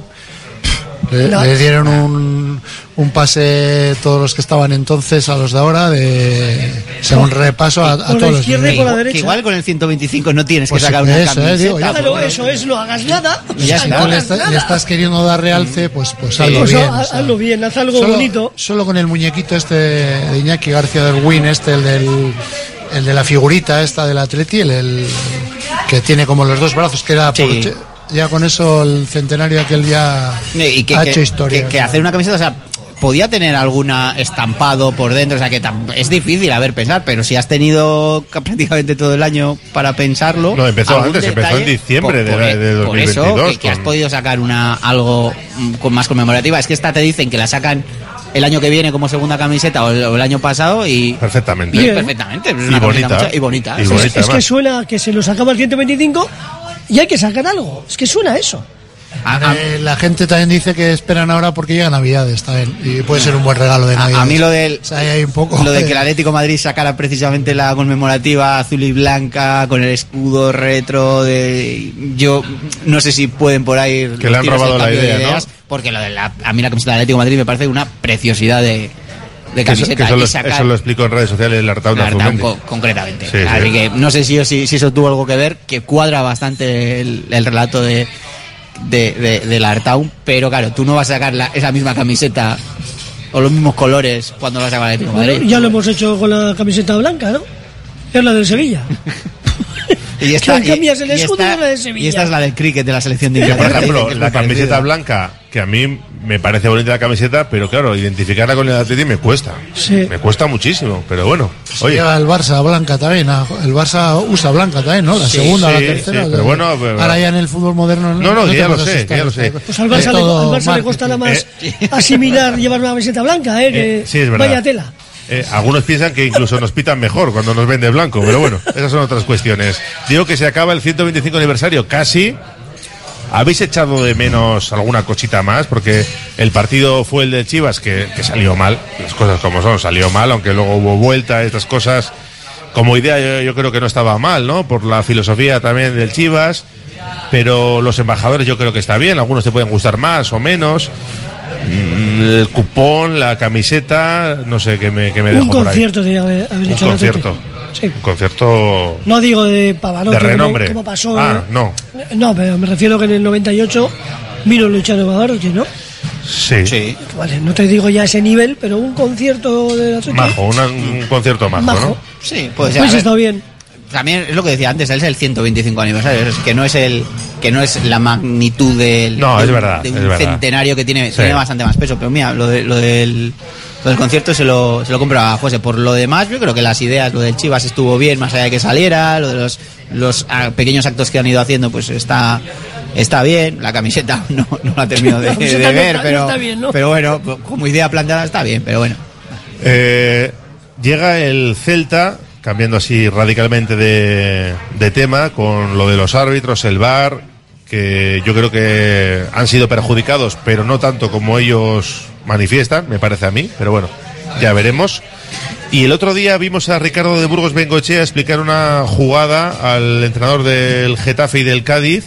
le, No. le dieron un, un pase todos los que estaban entonces a los de ahora de o sea, un repaso a, Por todos los por la niveles. derecha. Que igual con el 125 no tienes Pues que sacar sí, una eso, eh, camiseta. digo, ya, Claro, porque- eso es, no hagas nada. Y ya o sea, si no tú le, estás- nada. le estás queriendo dar realce, pues, pues hazlo Pues bien. no, o sea. hazlo bien, haz algo solo, bonito. Solo con el muñequito este de Iñaki García del Win, este, el del el de la figurita esta del Atleti, el, el que tiene como los dos brazos, que era por- Sí. Ya con eso el centenario aquel ya y que, ha que- hecho historia. que- hacer una camiseta, o sea, podía tener alguna estampado por dentro, o sea, que tam- es difícil a ver pensar, pero si has tenido ca- prácticamente todo el año para pensarlo. No, empezó antes, empezó en diciembre de- por, de por eso, 2022, que, que has podido sacar una algo mm, con más conmemorativa. Es que esta te dicen que la sacan el año que viene como segunda camiseta o el, o el año pasado y. Perfectamente. Bien. Perfectamente. Y bonita. mucha- y bonita. Y. Es que suena que se lo sacaba el 125 y hay que sacar algo. Es que suena eso. Eh, la gente también dice que esperan ahora porque llega Navidades también. Y puede ser un buen regalo de A- Navidad. A, mí lo del O sea, ahí hay un poco lo de que el Atlético de Madrid sacara precisamente la conmemorativa azul y blanca con el escudo retro de yo no sé si pueden por ahí Que le han robado la idea, ¿no? ideas, porque lo de la, a mí la camiseta del Atlético de Madrid me parece una preciosidad de, de Que eso, camiseta que eso y lo, sacar- eso lo explicó en redes sociales el co- concretamente. Sí, Así sí. que no sé si, si, si eso tuvo algo que ver, que cuadra bastante el, el relato de, de, de, del pero claro, tú no vas a sacar la- esa misma camiseta o los mismos colores cuando vas a sacar el Bueno, Madrid. ya lo hemos hecho con la camiseta blanca, ¿no? Es la del Sevilla. Y Que cambias el y escudo esta- la de Sevilla. y esta es la del cricket de la selección de Que, por Inglaterra. ejemplo, la camiseta blanca, que a mí me parece bonita la camiseta, pero claro, identificarla con el Atleti me cuesta. Sí. Me cuesta muchísimo, pero bueno. Oye, el Barça blanca también. El Barça usa blanca también, ¿no? La Sí, segunda, sí, la tercera. sí, pero bueno, pero- Ahora ya en el fútbol moderno. No, no, que ya lo sé, ya lo sé. Pues al Barça, le, al Barça le costará más asimilar llevar una camiseta blanca, ¿eh? Que Eh, sí, es verdad. Vaya tela. Eh, algunos piensan que incluso nos pitan mejor cuando nos ven de blanco, pero bueno, esas son otras cuestiones. Digo que se acaba el 125 aniversario, casi. ¿Habéis echado de menos alguna cosita más? Porque el partido fue el de Chivas, que, que salió mal, las cosas como son, salió mal, aunque luego hubo vuelta, estas cosas. Como idea yo, yo creo que no estaba mal, ¿no? Por la filosofía también del Chivas. Pero los embajadores yo creo que está bien, algunos te pueden gustar más o menos. Mm, El cupón, la camiseta, no sé qué me, qué me dejo Un por ahí. concierto, de haber, haber Un hecho concierto. Sí. Un concierto No digo de Pavarotti, de como- renombre. como pasó. Ah, no. No, pero me refiero que en el 98 vino Luciano Pavarotti, ¿no? Sí. Vale, no te digo ya ese nivel, pero un concierto de Atleti. Majo, una- un concierto majo, Majo. ¿no? Sí, puede ser. Pues A ver, está bien. También es lo que decía antes, es el 125 aniversario, es que no es el que no es la magnitud del No, de es un- verdad, de es un verdad. centenario que tiene, Sí. tiene bastante más peso, pero mira, lo, de- lo del lo del concierto se lo, se lo compro a José. Por lo demás, yo creo que las ideas, lo del Chivas estuvo bien, más allá de que saliera, lo de los, los ah, pequeños actos que han ido haciendo, pues está está bien. La camiseta no, no la termino de, La de no ver, no pero, está bien, ¿no? pero bueno, como idea planteada está bien, pero bueno. Eh, llega el Celta, cambiando así radicalmente de, de tema, con lo de los árbitros, el VAR, que yo creo que han sido perjudicados, pero no tanto como ellos manifiestan, me parece a mí, pero bueno, ya veremos. Y el otro día vimos a Ricardo de Burgos Bengochea explicar una jugada al entrenador del Getafe y del Cádiz,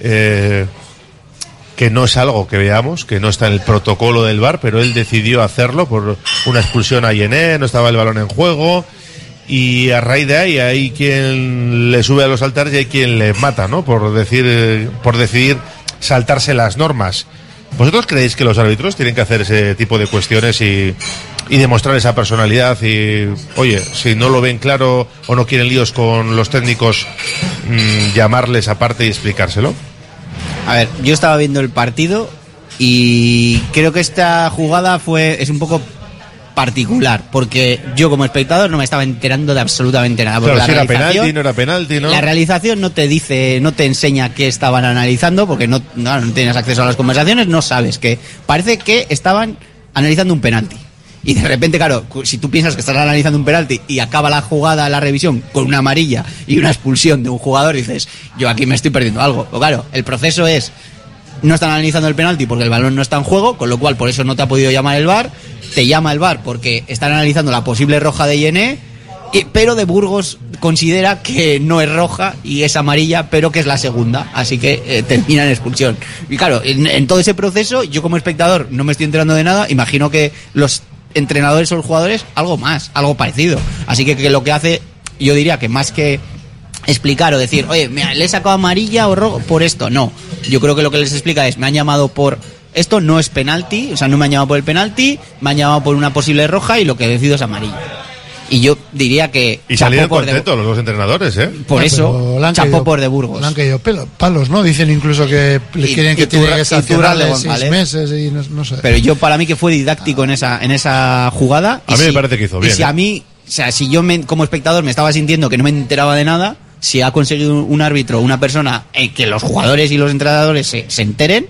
eh, que no es algo que veamos, que no está en el protocolo del VAR, pero él decidió hacerlo por una expulsión a Yené, no estaba el balón en juego, y a raíz de ahí hay quien le sube a los altares y hay quien le mata, ¿no? Por decir, por decidir saltarse las normas. ¿Vosotros creéis que los árbitros tienen que hacer ese tipo de cuestiones y, demostrar esa personalidad? Y, oye, si no lo ven claro o no quieren líos con los técnicos, mm, llamarles aparte y explicárselo. A ver, yo estaba viendo el partido y creo que esta jugada fue es un poco particular porque yo como espectador no me estaba enterando de absolutamente nada. Porque Claro, si la era penalti, no era penalti, ¿no? La realización no te dice, no te enseña qué estaban analizando porque no, no, no tienes acceso a las conversaciones, no sabes que parece que estaban analizando un penalti. Y de repente, claro, si tú piensas que estás analizando un penalti y acaba la jugada, la revisión, con una amarilla y una expulsión de un jugador, dices, yo aquí me estoy perdiendo algo. Pero claro, el proceso es, no están analizando el penalti porque el balón no está en juego, con lo cual por eso no te ha podido llamar el VAR, te llama el VAR porque están analizando la posible roja de Yené, pero de Burgos considera que no es roja y es amarilla, pero que es la segunda, así que eh, termina en expulsión. Y claro, en, todo ese proceso, yo como espectador no me estoy enterando de nada, imagino que los entrenadores o los jugadores algo más, algo parecido. Así que, que lo que hace, yo diría que más que explicar o decir, oye, mira, le he sacado amarilla o rojo por esto, no. Yo creo que lo que les explica es, me han llamado por esto no es penalti, o sea, no me han llamado por el penalti, me han llamado por una posible roja y lo que decido es amarilla. Y yo diría que Y chapó salieron por de- contentos los dos entrenadores, ¿eh? por Ah, eso chapó caído- por de Burgos. Le han caído pelo- palos, ¿no? Dicen incluso que le Y- quieren que y tiene que y sancionarle Turralde seis meses y no, no sé. Pero yo para mí que fue didáctico en esa en esa jugada. A Y mí me parece que hizo y bien, si ¿eh? a mí, o sea, si yo me- como espectador me estaba sintiendo que no me enteraba de nada, si ha conseguido un árbitro, una persona en que los jugadores y los entrenadores se, se enteren,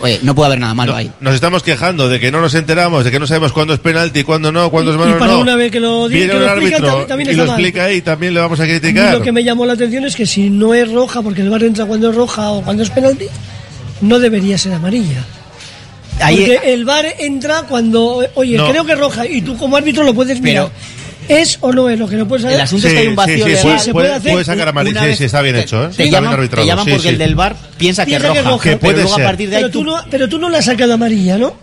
oye, no puede haber nada malo ahí. Nos estamos quejando de que no nos enteramos, de que no sabemos cuándo es penalti, cuándo no, cuándo es Y mano para no. una vez que lo diga, explica, árbitro tam- también y lo mal. explica ahí, también le vamos a criticar. lo que me llamó la atención es que si no es roja, porque el bar entra cuando es roja o cuando es penalti, no debería ser amarilla. Ahí- Porque el VAR entra cuando, oye, No. creo que es roja y tú como árbitro lo puedes mirar. ¿Es o no es lo que no puedes saber? El asunto es que hay un vacío sí, legal. puede, se puede, hacer puede sacar amarilla, una sí, sí, está bien hecho, ¿eh? Te Está bien llaman, te arbitrado, llaman sí, porque sí. el del bar piensa que es Piensa que roja. es roja. Que pero puede luego ser. a partir de ahí Pero tú, tú- no, pero tú no la has sacado amarilla, ¿no?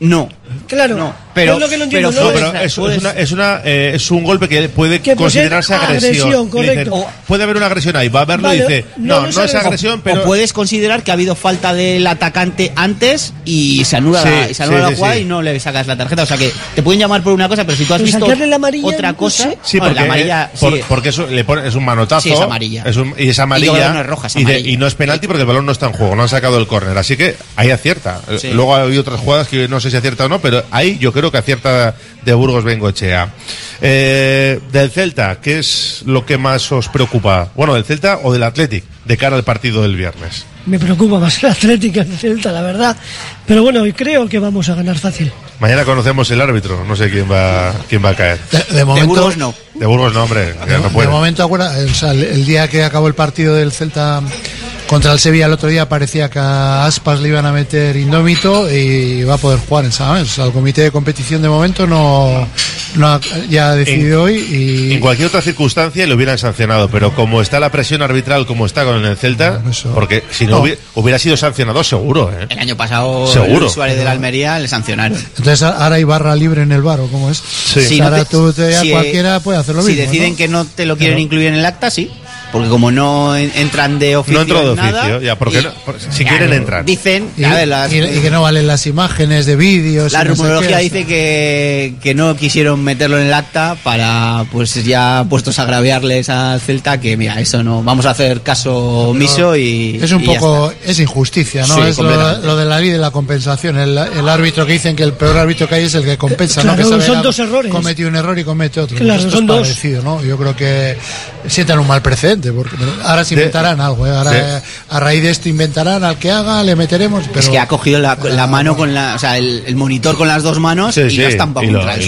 No. Claro. Pero- es lo que no entiendo. pero No, pero es, es puedes- una, es, una, eh, es un golpe que puede Que puede ser considerarse agresión. agresión, Y le dicen, correcto. "Oh, puede haber una agresión ahí, va a verlo y Vale, dice, no, no, no no, es es agresión. pero... o puedes considerar que ha habido falta del atacante antes y se anula, Sí, la, y se anula sí, la sí, jugada sí. y no le sacas la tarjeta. O sea que te pueden llamar por una cosa, pero si tú has Pero visto la amarilla, otra cosa. Sí, bueno, porque, la amarilla por- sí. porque eso le pone, es un manotazo. Sí, es amarilla. es un- y es Y amarilla. que no es roja, es y, de- y no es penalti porque el balón no está en juego, no han sacado el córner. Así que ahí acierta. Luego hay otras jugadas que no sé si acierta o no, pero ahí yo creo que acierta de Burgos Bengochea. Eh, del Celta, ¿qué es lo que más os preocupa? Bueno, del Celta o del Athletic de cara al partido del viernes. Me preocupa más el Atlético que el Celta, la verdad. Pero bueno, creo que vamos a ganar fácil. Mañana conocemos el árbitro, no sé quién va, quién va a caer. De, de momento, Burgos no. De Burgos no, hombre, no de momento, o sea, el, el día que acabó el partido del Celta contra el Sevilla el otro día parecía que a Aspas le iban a meter indómito y va a poder jugar en San Mamés. O sea, el comité de competición de momento no, no ha, ya ha decidido hoy y En cualquier otra circunstancia le hubieran sancionado, pero como está la presión arbitral, como está con el Celta, porque si no, No. hubiera, hubiera sido sancionado seguro, ¿eh? El año pasado Seguro. Suárez de la Almería le sancionaron. entonces ahora hay barra libre en el bar o cómo es. Si ahora no te- tú te- si, cualquiera puede hacer lo si mismo. deciden ¿no? que no te lo quieren Claro. incluir en el acta, sí. Porque como no en- entran de oficio. No entró de nada, oficio, ya, porque y- no- porque si quieren entrar. Dicen, Y, a ver, las- y- y que no valen las imágenes de vídeos. la y no sé rumorología dice que, que no quisieron meterlo en el acta para, pues ya puestos a agraviarles al Celta, que mira, eso no, vamos a hacer caso omiso y. Es un poco, es injusticia, ¿no? Sí, es lo, de la ley de la compensación. El, el árbitro que dicen que el peor árbitro que hay es el que compensa, ¿no? Que son dos errores. Cometido un error y comete otro. Claro, Esto son es dos. parecido, ¿no? Yo creo que sientan un mal precedente, porque ahora se De- inventarán algo, ¿eh? Ahora, eh, a raíz de esto inventarán al que haga, le meteremos, pero... es que ha cogido la, la mano con la, o sea, el, el monitor con las dos manos Sí, y sí, lo estampa y lo- contra el y lo